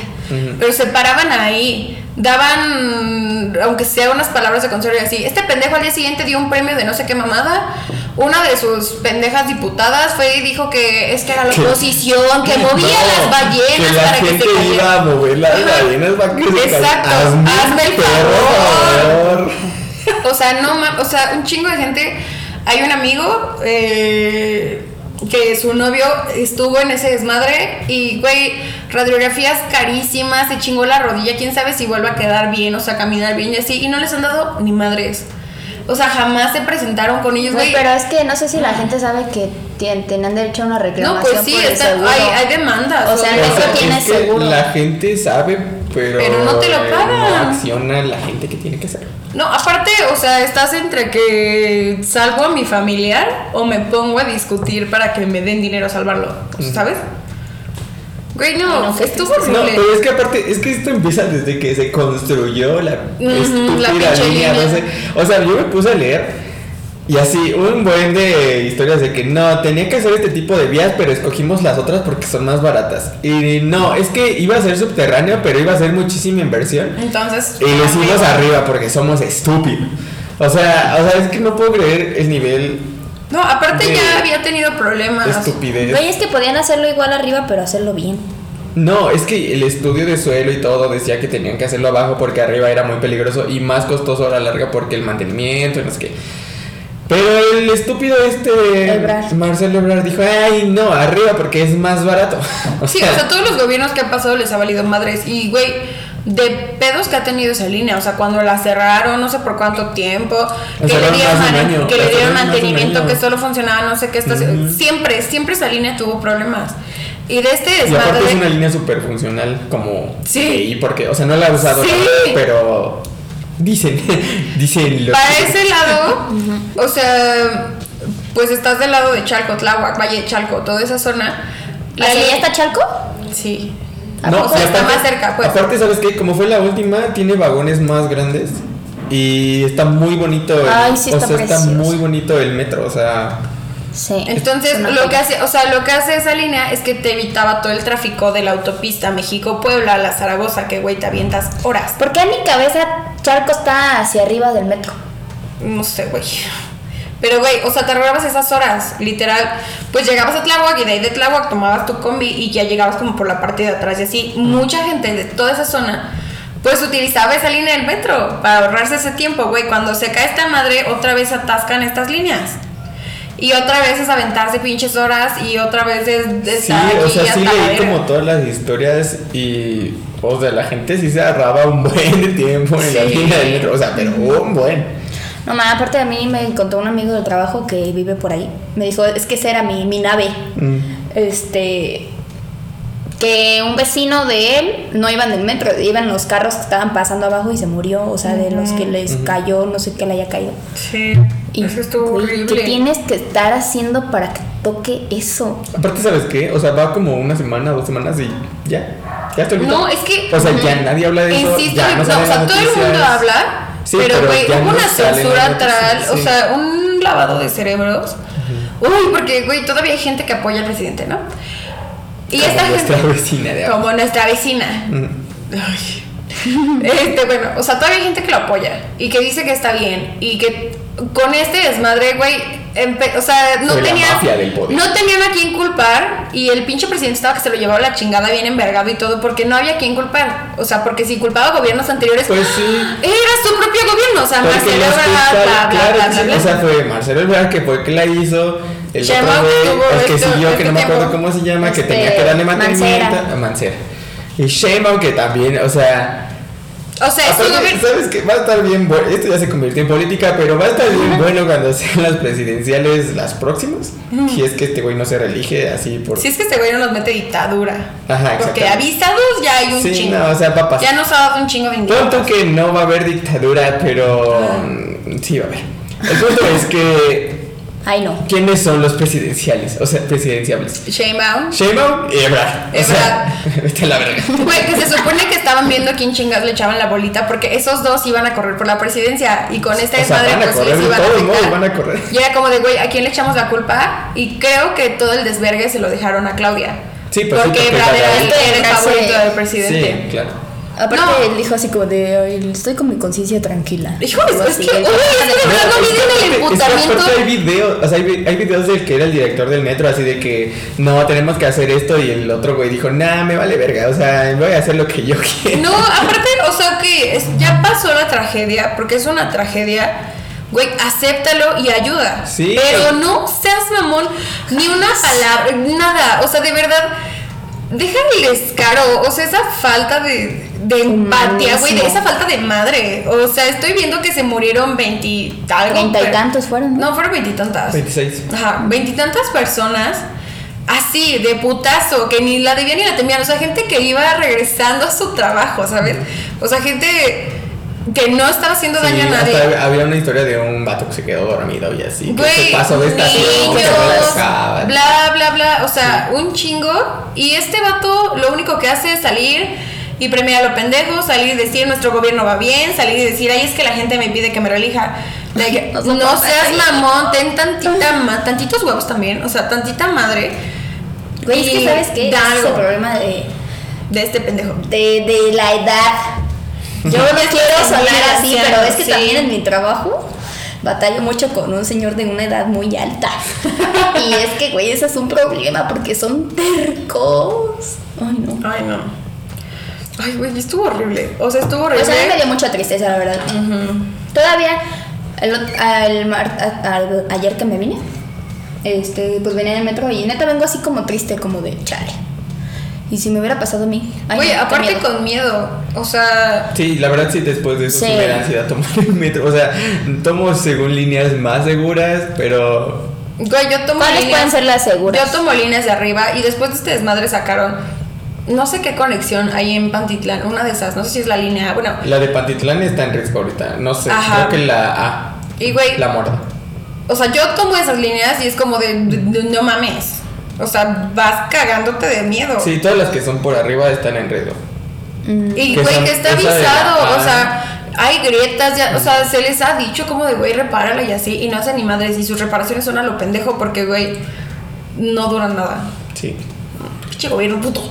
Pero se paraban ahí. Daban, aunque sea unas palabras de consuelo y así. Este pendejo al día siguiente dio un premio de no sé qué mamada. Una de sus pendejas diputadas fue y dijo que es que era la oposición, que movía No, las ballenas que la para que gente se cayeran. iba a mover las Ajá. ballenas para que se. Exacto, hazme el favor. O sea, no o sea, un chingo de gente. Hay un amigo eh, que su novio estuvo en ese desmadre y, güey, radiografías carísimas, se chingó la rodilla, quién sabe si vuelve a quedar bien, o sea, caminar bien y así, y no les han dado ni madres. O sea, jamás se presentaron con ellos, Güey, pero es que no sé si la gente sabe que tien- tienen derecho a una reclamación No, pues sí, por el está- hay, hay demandas. O sea, eso. tiene es que seguro. la gente sabe, pero, Pero no te lo eh, pagan. No acciona la gente que tiene que hacer. No, aparte, o sea, estás entre que salvo a mi familiar o me pongo a discutir para que me den dinero a salvarlo, ¿sabes? Güey, no, no, estuvo triste. No, horrible. pero es que aparte, es que esto empieza desde que se construyó la estúpida línea, línea. no sé. O sea, yo me puse a leer y así, un buen de historias de que no, tenía que hacer este tipo de vías, pero escogimos las otras porque son más baratas. Y no, es que iba a ser subterráneo, pero iba a ser muchísima inversión. Entonces. Y lo hicimos arriba. arriba porque somos estúpidos. O sea, o sea, es que no puedo creer el nivel No, aparte de ya había tenido problemas. estupidez. Güey, es que podían hacerlo igual arriba, pero hacerlo bien. No, es que el estudio de suelo y todo decía que tenían que hacerlo abajo porque arriba era muy peligroso y más costoso a la larga porque el mantenimiento y no sé qué. Pero el estúpido este Ebrard. Marcelo Ebrard dijo, ay no, arriba porque es más barato. O Sí, sea, o sea, todos los gobiernos que han pasado les ha valido madres. Y, güey, de pedos que ha tenido esa línea. O sea, cuando la cerraron, no sé por cuánto tiempo. Que le dieron, año, que le mantenimiento, que solo funcionaba no sé qué. estación- Siempre, siempre esa línea tuvo problemas. Y de este Y aparte es desmadre. una línea súper funcional como Sí. y porque, o sea, no la he usado, Sí. pero dicen, dicen los Para ese lado, o sea, pues estás del lado de Chalco, Tláhuac, Valle de Chalco, toda esa zona. La ¿Hacia allá línea- está Chalco? Sí. ¿A No, poco está más cerca, pues? Aparte, ¿sabes qué? Como fue la última, tiene vagones más grandes y está muy bonito. el- Ay, sí, o está sea, está muy bonito el metro, o sea, Sí. Entonces, lo que hace, o sea, lo que hace esa línea es que te evitaba todo el tráfico de la autopista México-Puebla, la Zaragoza, que güey, te avientas horas. ¿Por qué en mi cabeza Chalco está hacia arriba del metro? No sé, güey. Pero, güey, o sea, te ahorrabas esas horas, literal. Pues llegabas a Tláhuac y de ahí de Tláhuac tomabas tu combi y ya llegabas como por la parte de atrás y así. Mucha gente de toda esa zona, pues utilizaba esa línea del metro para ahorrarse ese tiempo, güey. Cuando se cae esta madre, otra vez atascan estas líneas. Y otra vez es aventarse pinches horas y otra vez es de sí, estar o aquí sea, sí la leí como todas las historias y, o sea, la gente sí se agarraba un buen tiempo en la Sí. línea del metro, o sea, pero un buen. No, ma, aparte de mí me contó un amigo del trabajo que vive por ahí. Me dijo, es que esa era mi, mi nave. Mm. Este. Que un vecino de él no iban del metro, iban los carros que estaban pasando abajo y se murió. O sea, de los que les cayó, no sé qué le haya caído. Sí, Y eso estuvo güey, horrible. ¿Qué tienes que estar haciendo para que toque eso? Aparte, ¿sabes qué? O sea, va como una semana, dos semanas y ya. Ya estoy listo. No, es que. O sea, ya nadie habla de eso. Insisto, ya no, no, salen o sea, todo el mundo habla, Sí, pero pero güey, hubo no una censura tal, o sea, un lavado de cerebros. Uy, porque güey, todavía hay gente que apoya al presidente, ¿no? Y Como esta nuestra gente. vecina de Como nuestra vecina. Mm. Ay. Este, bueno, o sea, todavía hay gente que lo apoya y que dice que está bien y que con este desmadre, güey, o sea, no tenían no tenían a quién culpar y el pinche presidente estaba que se lo llevaba a la chingada bien envergado y todo porque no había quien culpar. O sea, porque si culpaba a gobiernos anteriores, Pues sí. era su propio gobierno, o sea, Porque Marcelo Ebrard, bla, claro bla, que bla, sí, bla. O sea, fue Marcelo Ebrard que fue el que la hizo. El Sheinbaum otro tuvo el que esto- siguió, que este no me acuerdo cómo se llama, que Este, tenía que darle mantenimiento. A Mancera. Y Sheinbaum que también, o sea... O sea, aparte, gobierno. ¿Sabes qué? Va a estar bien bueno. Esto ya se convirtió en política, pero va a estar bien bueno cuando sean las presidenciales las próximas. Si es que este güey no se reelige así por... Si es que este güey no nos mete dictadura. Ajá, Porque avisados ya hay un Sí, chingo. no, o sea, va a pasar. Ya nos ha dado un chingo de. Punto que no va a haber dictadura, pero sí va a haber. El punto es que Ay, no. ¿quiénes son los presidenciales? O sea, presidenciables. Sheinbaum. Sheinbaum y Ebrard. O sea, vete a la verga. Güey, que se supone que estaban viendo quién chingas le echaban la bolita porque esos dos iban a correr por la presidencia y con esta desmadre pues correr, les iban a afectar. modos van a correr. Y era como de, güey, ¿a quién le echamos la culpa? Y creo que todo el desvergue se lo dejaron a Claudia. Sí, pues sí, porque porque Ebrard era el, era el favorito del presidente. Sí, claro. Aparte, No. él dijo así como de, "Ay, estoy con mi conciencia tranquila. Hijo, es así. que, uy, es que de verdad no el hay videos, o sea, hay, hay videos del que era el director del metro, así de que no, tenemos que hacer esto, y el otro güey dijo, nah, me vale verga, o sea, voy a hacer lo que yo quiera. No, aparte, o sea que es- ya pasó la tragedia, porque es una tragedia. Güey, acéptalo y ayuda. Sí. Pero no seas mamón, ni una palabra, nada. O sea, de verdad, deja el descaro. O sea, esa falta de, de empatía, güey, de esa falta de madre. O sea, estoy viendo que se murieron veinti algo. Treinta y tantos fueron, ¿no? No, fueron veintitantas. 26. Ajá, veintitantas personas así, de putazo, que ni la debían ni la temían. O sea, gente que iba regresando a su trabajo, ¿sabes? O sea, gente que no estaba haciendo Sí, daño a hasta nadie. había una historia de un vato que se quedó dormido y así. que Güey, se pasó de se niños, bla, bla, bla. O sea, un chingo. Y este vato lo único que hace es salir y premiar a los pendejos, salir y decir nuestro gobierno va bien, salir y decir, ay, es que la gente me pide que me relija. No seas mamón, ten tantita, ma- tantitos huevos también, o sea, tantita madre. Güey, es que sabes Ese es el problema de, de este pendejo. de, de la edad. Yo no quiero sonar así, pero es que sí. también en mi trabajo batallo mucho con un señor de una edad muy alta. y es que, güey, ese es un problema porque son tercos. Ay, no. Ay, no. Ay, güey, estuvo horrible. O sea, estuvo horrible. Pues a mí me dio mucha tristeza, la verdad. Todavía, el ayer que me vine, este, pues venía en el metro y neta vengo así como triste, como de chale. Y si me hubiera pasado a mí. no, qué aparte miedo. con miedo. O sea, Sí, la verdad sí, después de eso sí, Sí. me da ansiedad tomar el metro. O sea, tomo según líneas más seguras, pero Güey, yo tomo ¿Cuáles líneas. pueden ser las seguras? Yo tomo líneas de arriba y después de este desmadre sacaron. No sé qué conexión hay en Pantitlán, una de esas, no sé si es la línea. Bueno, La de Pantitlán está en riesgo ahorita. No sé, Ajá. creo que la A. y güey, La morda. o sea, yo tomo esas líneas y es como de, de- de- no mames. O sea, vas cagándote de miedo. Sí, todas las que son por arriba están en riesgo. Y Que güey, que está avisado, o sea, hay grietas, ya, o sea, se les ha dicho como de, güey, repárala y así, y no hacen ni madres, y sus reparaciones son a lo pendejo porque, güey, no duran nada. Sí. Pinche gobierno puto.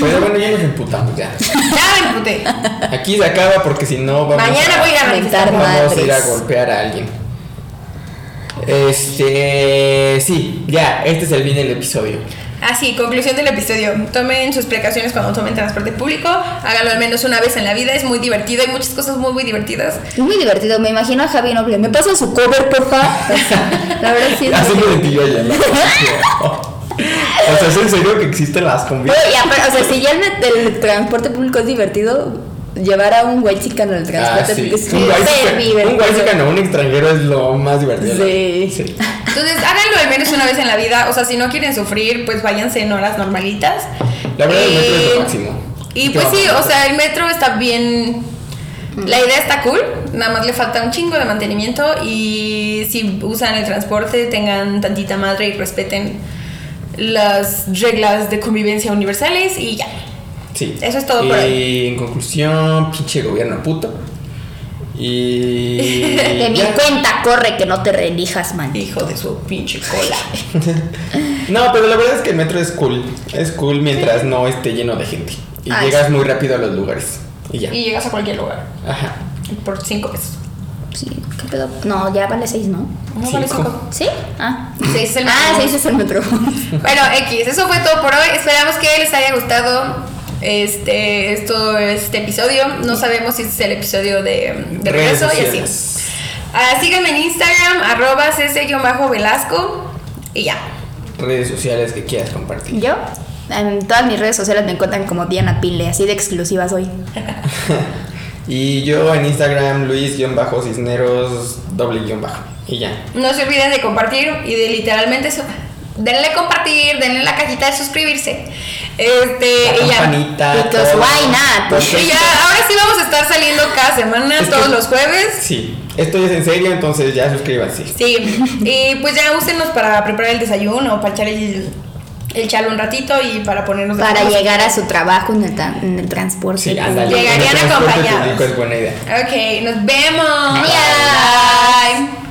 Pero bueno, ya nos emputamos ya. Ya me emputé. Aquí se acaba porque si no vamos Mañana a, voy a vamos a ir a golpear a alguien. Este, sí, ya, este es el fin del episodio. Así, Ah, conclusión del episodio. Tomen sus precauciones cuando tomen transporte público. Háganlo al menos una vez en la vida. Es muy divertido. Hay muchas cosas muy, muy divertidas. Es muy divertido, me imagino a Javi Noble. ¿Me pasa su cover, porfa? La verdad sí. es muy- me O sea, ¿es en serio que existen las combis? Oye, ya, pero, o sea, si ya el, el transporte público es divertido, llevar a un chicano en el Ah, transporte sí. público es Un divertido. un un extranjero es lo más divertido. Sí. sí. Entonces, háganlo al menos una vez en la vida. O sea, si no quieren sufrir, pues váyanse en horas normalitas. La verdad, el metro es Eh, lo máximo. Y pues sí, o sea, el metro está bien. La idea está cool, nada más le falta un chingo de mantenimiento y si usan el transporte tengan tantita madre y respeten las reglas de convivencia universales y ya. Sí. Eso es todo y por en conclusión, pinche gobierno puto. Y. De mi ya. cuenta corre que no te relijas, man. Hijo de su pinche cola. No, pero la verdad es que el metro es cool. Es cool mientras no esté lleno de gente. Y Ah, llegas muy rápido a los lugares. Y ya. Y llegas a cualquier lugar Ajá. por 5 pesos. Sí, ¿qué pedo? No, ya vale seis, ¿no? No vale Cinco. cinco. ¿Sí? Ah. Seis es el ah, metro. seis es el metro. Bueno, X, eso fue todo por hoy. Esperamos que les haya gustado este, esto, este episodio. No sabemos si es el episodio de, de regreso y así. Ah, síganme en Instagram, arroba cc-velasco y ya. Redes sociales que quieras compartir. Yo, en todas mis redes sociales me encuentran como Diana Pile, así de exclusiva soy. Y yo en Instagram, Luis-Cisneros, doble guion bajo. Y ya. No se olviden de compartir y de literalmente eso. Denle compartir, denle la cajita de suscribirse. Este, La y ya. Because todo. why not? Porque- Y ya, ahora sí vamos a estar saliendo cada semana, Es que- todos los jueves. Sí, esto es en serio, entonces ya suscríbanse. Sí, y pues ya úsenos para preparar el desayuno, para echar el, el chalo un ratito y para ponernos de Para acuerdo. llegar a su trabajo en el, tra- en el transporte. Sí. Llegarían acompañados. es buena idea. Ok, nos vemos. Adiós. Bye.